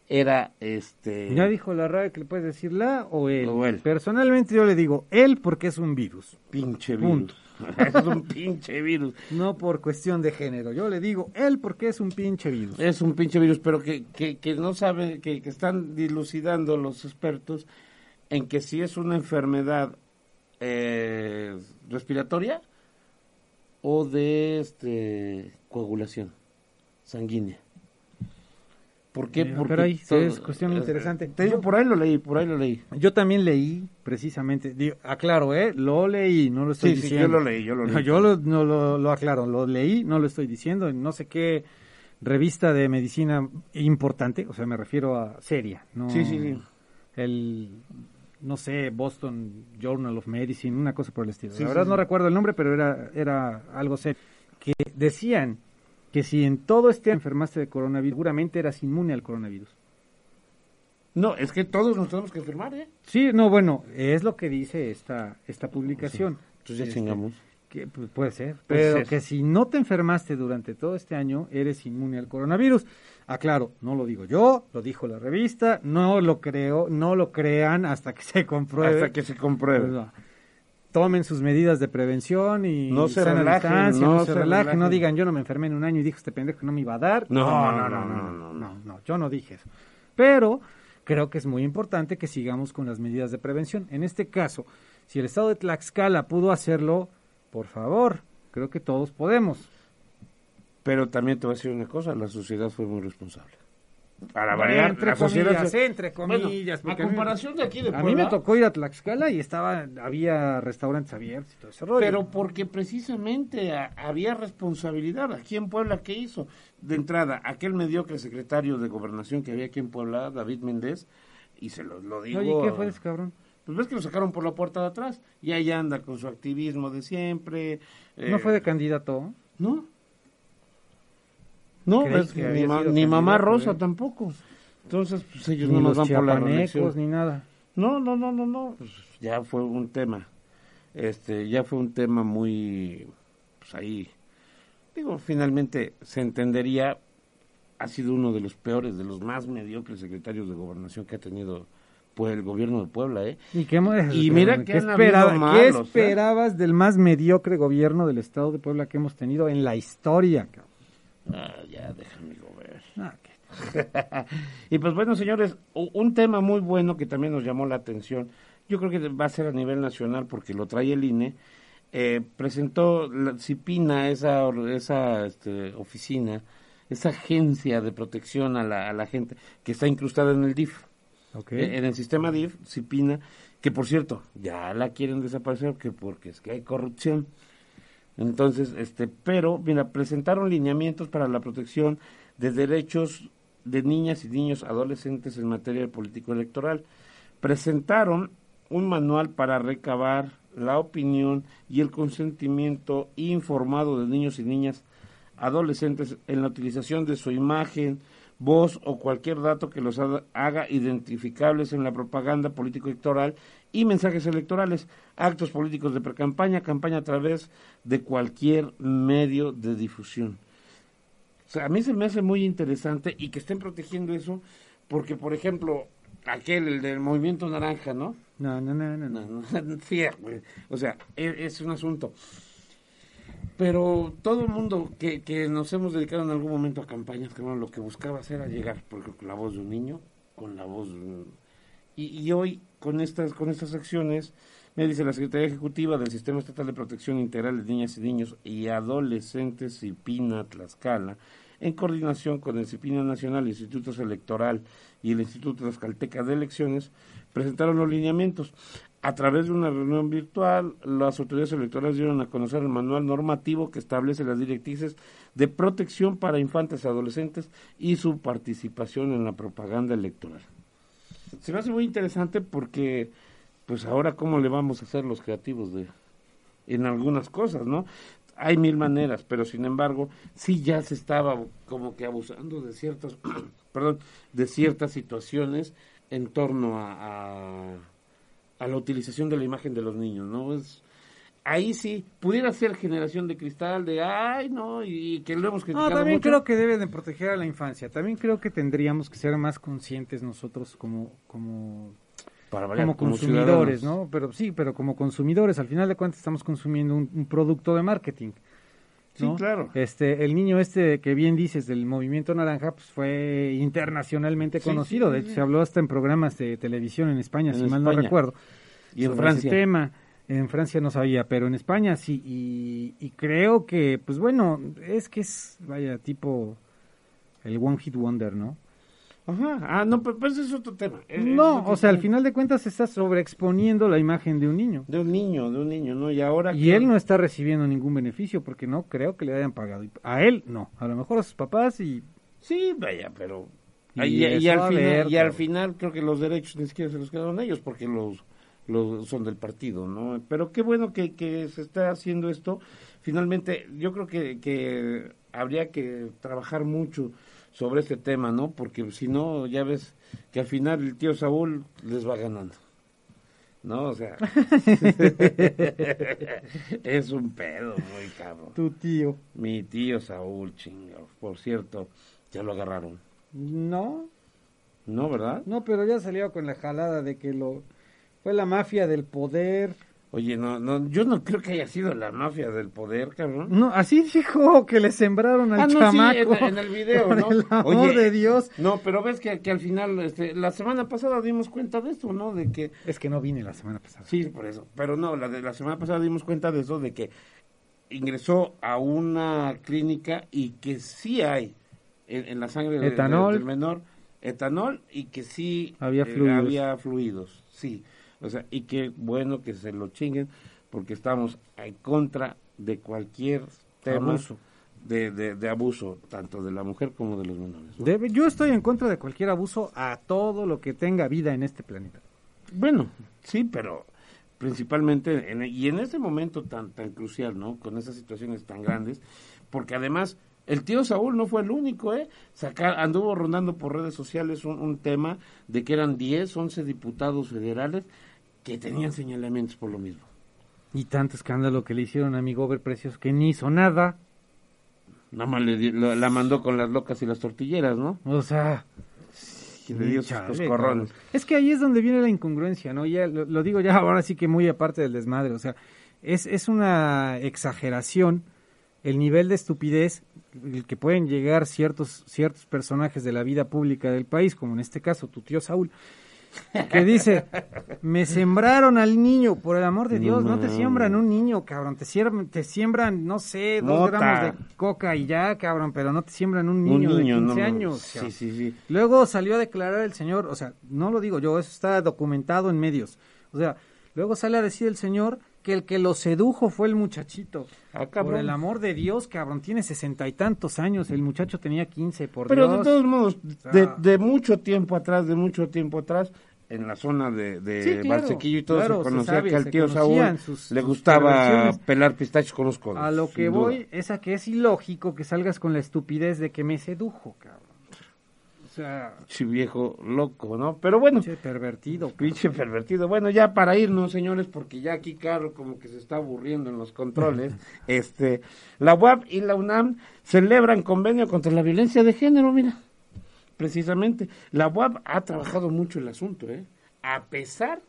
era este Ya dijo la RAE que le puedes decir la o él. O él. Personalmente yo le digo él porque es un virus. pinche Punto. virus [laughs] es un pinche virus No por cuestión de género. Yo le digo él porque es un pinche virus. Es un pinche virus, pero que, que, que no saben, que, que están dilucidando los expertos en que si es una enfermedad eh, respiratoria o de este coagulación sanguínea. ¿Por qué? Porque pero ahí todo- es cuestión eh, interesante. Te digo, por ahí lo leí, por ahí lo leí. Yo también leí, precisamente, digo, aclaro, ¿eh? Lo leí, no lo estoy Sí, sí, diciendo. yo lo leí, yo lo leí. Yo lo, no, lo, lo aclaro, lo leí, no lo estoy diciendo, en no sé qué revista de medicina importante, o sea, me refiero a seria, no Sí, sí, sí. el, no sé, Boston Journal of Medicine, una cosa por el estilo. Sí, La verdad sí. no recuerdo el nombre, pero era, era algo serio. Que decían que si en todo este año enfermaste de coronavirus, seguramente eras inmune al coronavirus. No, es que todos nos tenemos que enfermar, ¿eh? Sí, no, bueno, es lo que dice esta esta publicación. Entonces ya Este, chingamos. Que, pues, puede ser, Puede pero ser. que si no te enfermaste durante todo este año, eres inmune al coronavirus. Aclaro, no lo digo yo, lo dijo la revista, no lo creo, no lo crean hasta que se compruebe. Hasta que se compruebe. Pues, no. Tomen sus medidas de prevención y No se relajen, no se relajen, no digan yo no me enfermé en un año y dijo este pendejo que no me iba a dar. No, no, no, no, no, no, no, yo no dije eso. Pero creo que es muy importante que sigamos con las medidas de prevención. En este caso, si el estado de Tlaxcala pudo hacerlo, por favor, creo que todos podemos. Pero también te voy a decir una cosa, la sociedad fue muy responsable. Para Bueno, variar, entre la sociedad comillas, se- entre comillas, Bueno, porque a comparación de aquí de A mí me tocó ir a Tlaxcala y estaba había restaurantes abiertos y todo ese rollo. Pero porque precisamente a- había responsabilidad. Aquí en Puebla, ¿qué hizo? De entrada, aquel mediocre secretario de gobernación que había aquí en Puebla, David Méndez, y se lo, lo digo... Oye, ¿qué fue ese cabrón? Pues ves que lo sacaron por la puerta de atrás y ahí anda con su activismo de siempre. ¿No eh, fue de candidato? No. No, ni, ma- mamá Rosa tampoco. Entonces, pues ellos Ni no nos van por la reelección. ni nada. No, no, no, no, no. Pues ya fue un tema. Este, ya fue un tema muy, pues ahí, digo, finalmente se entendería. Ha sido uno de los peores, de los más mediocres secretarios de gobernación que ha tenido pues, el gobierno de Puebla, ¿eh? ¿Y, qué, Y mira que ¿qué, esperaba- qué ¿eh? esperabas del más mediocre gobierno del estado de Puebla que hemos tenido en la historia? cabrón? Ah, ya, déjame ver. Ah, qué- [laughs] y pues bueno, señores, un tema muy bueno que también nos llamó la atención, yo creo que va a ser a nivel nacional porque lo trae el INE, eh, presentó la CIPINA, esa, or- esa este, oficina, esa agencia de protección a la, a la gente que está incrustada en el DIF. Eh, En el sistema DIF, CIPINA, que por cierto, ya la quieren desaparecer que porque es que hay corrupción. Entonces, este, pero, mira, presentaron lineamientos para la protección de derechos de niñas y niños adolescentes en materia de político electoral. Presentaron un manual para recabar la opinión y el consentimiento informado de niños y niñas adolescentes en la utilización de su imagen, voz o cualquier dato que los haga identificables en la propaganda político-electoral y mensajes electorales, actos políticos de precampaña, campaña a través de cualquier medio de difusión. O sea, a mí se me hace muy interesante y que estén protegiendo eso, porque, por ejemplo, aquel, el del movimiento naranja, ¿no? No, no, no, no. no, [laughs] sí, o sea, es, es, un asunto. Pero todo el mundo que, que nos hemos dedicado en algún momento a campañas, que lo que buscaba hacer era llegar porque, con la voz de un niño, con la voz de un... Y, hoy, con estas, con estas acciones, me dice la Secretaría Ejecutiva del Sistema Estatal de Protección Integral de Niñas y Niños y Adolescentes CIPINA Tlaxcala, en coordinación con el CIPINA Nacional, el Instituto Electoral y el Instituto Tlaxcalteca de Elecciones, presentaron los lineamientos. A través de una reunión virtual, las autoridades electorales dieron a conocer el manual normativo que establece las directrices de protección para infantes adolescentes y su participación en la propaganda electoral. Se me hace muy interesante porque, pues ahora, ¿cómo le vamos a hacer los creativos de en algunas cosas, no? Hay mil maneras, pero sin embargo, sí ya se estaba como que abusando de ciertas, [clears throat] perdón, de ciertas situaciones en torno a, a, la utilización de la imagen de los niños, ¿no? Es, ahí sí, pudiera ser generación de cristal, de ay, no, y que lo hemos criticado No, también mucho. creo que debe de proteger a la infancia. También creo que tendríamos que ser más conscientes nosotros como, como, Para variar, como como consumidores, ciudadanos. ¿no? Pero sí, pero como consumidores, al final de cuentas estamos consumiendo un, un producto de marketing. Sí, claro. Este, el niño este que bien dices del movimiento naranja, pues fue internacionalmente Sí, conocido. sí, de sí, hecho, sí. se habló hasta en programas de televisión en España, En si mal no recuerdo. Y en Francia. ese tema. En Francia no sabía, pero en España sí. Y, y creo que, pues bueno, es que es, vaya, tipo el One Hit Wonder, ¿no? Ajá, ah, no, pero, ese es otro tema. Es- es No, otro o sea, al final de cuentas se está sobreexponiendo la imagen de un niño. De un niño, de un niño, ¿no? Y ahora... Y que- él no está recibiendo ningún beneficio porque no creo que le hayan pagado. A él no, a lo mejor a sus papás y... Sí, vaya, pero... Y Y, y eso, al final, y al final creo que los derechos ni siquiera se los quedaron ellos porque los, los son del partido, ¿no? Pero qué bueno que, que se está haciendo esto. Finalmente, yo creo que, que habría que trabajar mucho sobre este tema, ¿no? Porque si no, ya ves que al final el tío Saúl les va ganando. ¿No? O sea, [laughs] es un pedo muy cabrón. Tu tío. Mi tío Saúl, chingado. Por cierto, ya lo agarraron. No, ¿No, verdad? no, pero ya salió con la jalada de que lo... Fue la mafia del poder. Oye, no, no, yo no creo que haya sido la mafia del poder, cabrón. No, así dijo que le sembraron al Ah, no, sí, chamaco. en, en el video, [laughs] Por ¿no? el amor Oye, de Dios. No, pero ves que, que al final, este, la semana pasada dimos cuenta de esto, ¿no? De que, Es que no vine la semana pasada. sí, por eso. Pero no, la de la semana pasada dimos cuenta de eso, de que ingresó a una clínica y que sí hay en, en la sangre de- de- Etanol. del menor etanol y que sí Había eh, fluidos. había fluidos, sí. O sea, y qué bueno que se lo chinguen porque estamos en contra de cualquier tema Abuso. De, de, de abuso, tanto de la mujer como de los menores. ¿no? Debe- yo estoy en contra de cualquier abuso a todo lo que tenga vida en este planeta. Bueno, sí, pero principalmente, en, y en este momento tan, tan crucial, ¿no? Con esas situaciones tan grandes, porque además el tío Saúl no fue el único, ¿eh? Sacar, anduvo rondando por redes sociales un, un tema de que eran 10, 11 diputados federales que tenían señalamientos por lo mismo. Y tanto escándalo que le hicieron a mi Gober Precios que ni hizo nada. Nada más le di- la mandó con las locas y las tortilleras, ¿no? O sea, le dio sus chale, coscorrones. cabrón. Es que ahí es donde viene la incongruencia, ¿no? Ya lo, lo digo ya ahora sí que muy aparte del desmadre, o sea, es, es una exageración el nivel de estupidez el que pueden llegar ciertos ciertos personajes de la vida pública del país, como en este caso tu tío Saúl, que dice, me sembraron al niño, por el amor de Dios, no, te siembran un niño, cabrón, te siembran, te siembran, no sé, dos gramos de coca y ya, cabrón, pero no te siembran un niño, Un niño, de no 15 mames. años. Sí, cabrón. sí, sí. Luego salió a declarar el señor, o sea, no lo digo yo, eso está documentado en medios. O sea, luego sale a decir el señor que el que lo sedujo fue el muchachito. Ah. Por el amor de Dios, cabrón, tiene sesenta y tantos años, el muchacho tenía quince, por Pero Dios. de todos modos, de, de mucho tiempo atrás, de mucho tiempo atrás, en la zona de, de Sí, claro, Barsequillo y todo, claro, se se conocía sabe, que al tío Saúl sus- le gustaba pelar pistachos con los codos. A lo que duda. voy es a que es ilógico que salgas con la estupidez de que me sedujo, cabrón. Sea, viejo loco, ¿no? Pero bueno, pinche pervertido. pinche pervertido. Bueno, ya para irnos, señores, porque ya aquí Carlos como que se está aburriendo en los controles. [laughs] este, la UAP y la UNAM celebran convenio contra la violencia de género, mira. Precisamente, la UAP ha trabajado mucho el asunto, ¿eh? A pesar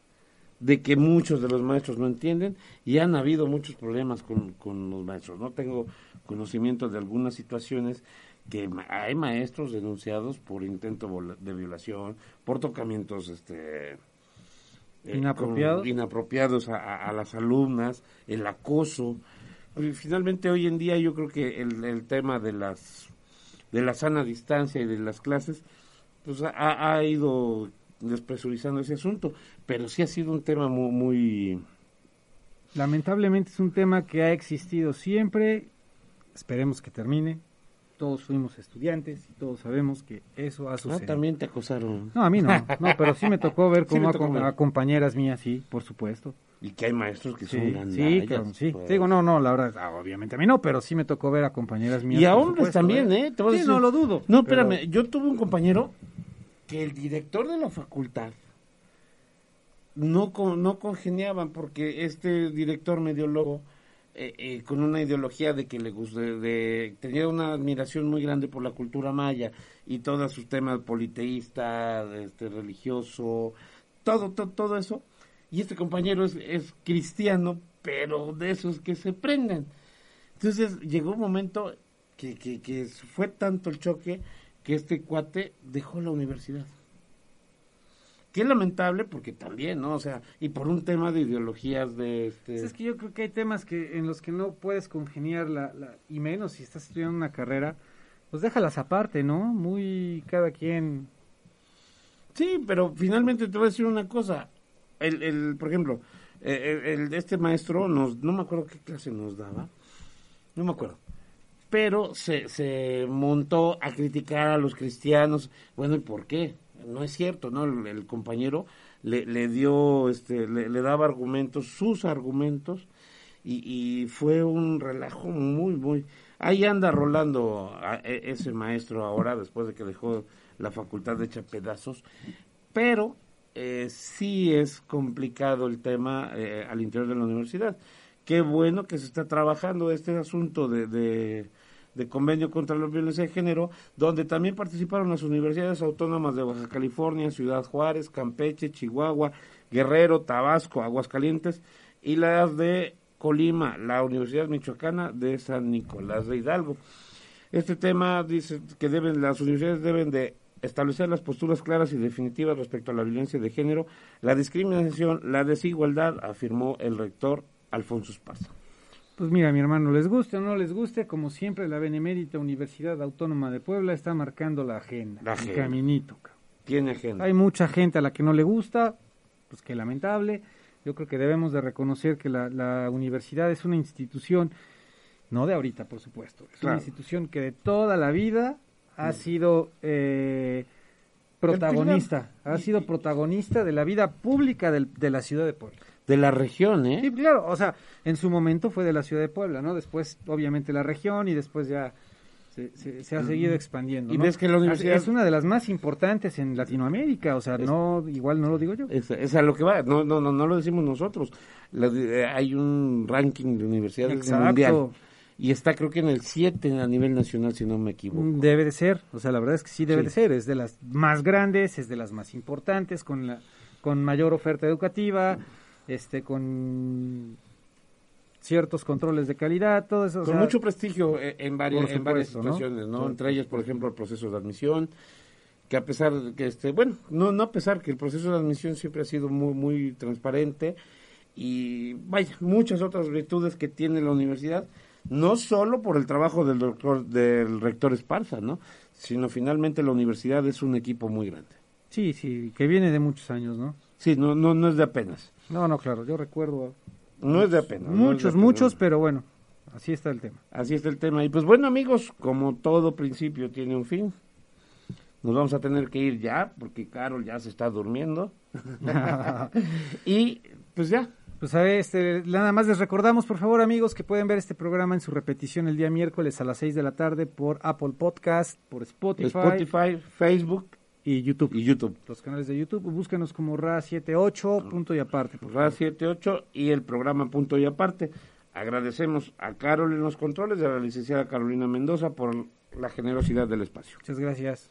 de que muchos de los maestros no entienden y han habido muchos problemas con, con los maestros. No tengo conocimiento de algunas situaciones que hay maestros denunciados por intento de violación, por tocamientos este eh, Inapropiados. a, las alumnas, el acoso. Y finalmente hoy en día yo creo que el, el tema de las de la sana distancia y de las clases pues ha, ha ido despresurizando ese asunto, pero sí ha sido un tema muy, muy Lamentablemente es un tema que ha existido siempre. Esperemos que termine. Todos fuimos estudiantes y todos sabemos que eso ha Ah, sucedido. también te acosaron. No, a mí no, [laughs] no, pero sí me tocó ver cómo a, tocó com- ver. a compañeras mías, sí, por supuesto. Y que hay maestros que son gandallas, sí, cabrón, sí. pues. Digo, no, no, la verdad, ah, obviamente a mí no, pero sí me tocó ver a compañeras mías. Y a hombres supuesto, también, ¿eh? Te a Sí, decir- no lo dudo. No, pero- espérame, yo tuve un compañero que el director de la facultad no, con- no congeniaban porque este director medio loco eh, eh, con una ideología de que le gusta, de, tenía una admiración muy grande por la cultura maya y todos sus temas politeísta, este, religioso, todo, todo, todo eso. Y este compañero es, es cristiano, pero de esos que se prenden. Entonces llegó un momento que, que, que fue tanto el choque que este cuate dejó la universidad. Qué lamentable porque también, ¿no? O sea, y por un tema de ideologías de este... Pues Es que yo creo que hay temas que en los que no puedes congeniar la, la- y menos si estás estudiando una carrera, pues déjalas aparte, ¿no? Muy cada quien. Sí, pero finalmente te voy a decir una cosa. El, el, por ejemplo, eh, el, el- este maestro, nos, no me acuerdo qué clase nos daba, no me acuerdo, pero se, se montó a criticar a los cristianos. Bueno, ¿y por qué? No es cierto, ¿no? El, compañero le, le dio, este, le, le daba argumentos, sus argumentos, y, fue un relajo muy, muy... Ahí anda rolando e- ese maestro ahora, después de que dejó la facultad de hecha pedazos, pero eh, sí es complicado el tema eh, al interior de la universidad. Qué bueno que se está trabajando este asunto de, de convenio contra la violencia de género, donde también participaron las universidades autónomas de Baja California, Ciudad Juárez, Campeche, Chihuahua, Guerrero, Tabasco, Aguascalientes y las de Colima, la Universidad Michoacana de San Nicolás de Hidalgo. Este tema dice que deben las universidades deben de establecer las posturas claras y definitivas respecto a la violencia de género, la discriminación, la desigualdad, afirmó el rector Alfonso Esparza. Pues mira, mi hermano, les guste o no les guste, como siempre, la Benemérita Universidad Autónoma de Puebla está marcando la agenda, La el agenda. caminito. cabrón. Tiene agenda. Hay mucha gente a la que no le gusta, pues qué lamentable. Yo creo que debemos de reconocer que la, la universidad es una institución, no de ahorita, por supuesto, es Claro. una institución que de toda la vida ha sido eh, protagonista, ha sido protagonista de la vida pública del- de la ciudad de Puebla. De la región, ¿eh? Sí, claro, o sea, en su momento fue de la ciudad de Puebla, ¿no? Después, obviamente, la región y después ya se, se- se ha seguido expandiendo. Y ¿no? ves que la universidad- Es una de las más importantes en Latinoamérica, o sea, no, igual no lo digo yo. Es, es a lo que va, no, no, no, no lo decimos nosotros. La- eh, hay un ranking de universidades Exacto. mundial y está creo que en el 7 a nivel nacional, si no me equivoco. Mm, Debe de ser, o sea, la verdad es que sí debe Sí. de ser, es de las más grandes, es de las más importantes, con la con mayor oferta educativa, este con ciertos controles de calidad, todo eso. o Con sea, mucho prestigio eh, en varias, en varias situaciones, ¿no? Entre ellas, por ejemplo, el proceso de admisión, que a pesar de que, este, bueno, no, no a pesar que el proceso de admisión siempre ha sido muy, muy transparente y, vaya, muchas otras virtudes que tiene la universidad, no solo por el trabajo del doctor, del rector Esparza, ¿no? Sino finalmente la universidad es un equipo muy grande. Sí, sí, que viene de muchos años, ¿no? Sí, no, no, no es de apenas. No, no, claro, yo recuerdo No es de apenas. no es de Muchos, apenas. muchos, pero bueno, así está el tema. Así está el tema. Y pues bueno, amigos, como todo principio tiene un fin, nos vamos a tener que ir ya, porque Carol ya se está durmiendo. [laughs] [laughs] y pues ya. Pues a ver, este, nada más les recordamos, por favor, amigos, que pueden ver este programa en su repetición el día miércoles a las 6 de la tarde por Apple Podcast, por Spotify, Spotify, Facebook y YouTube. y YouTube. Los canales de YouTube, búsquenos como RA78, punto y aparte. por favor. RA 78 y el programa Punto y Aparte. Agradecemos a Carol en los controles y a la licenciada Carolina Mendoza por la generosidad del espacio. Muchas gracias.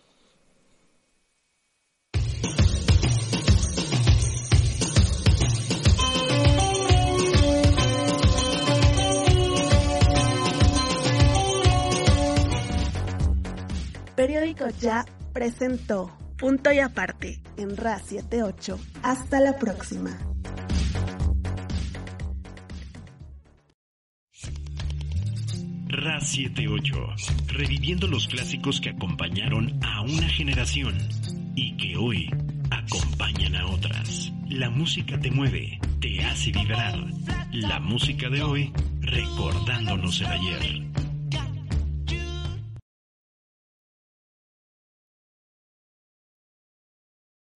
Periódico Ya presentó Punto y Aparte en RA 78. Hasta la próxima. RA 78, reviviendo los clásicos que acompañaron a una generación y que hoy acompañan a otras. La música te mueve, te hace vibrar. La música de hoy, recordándonos el ayer.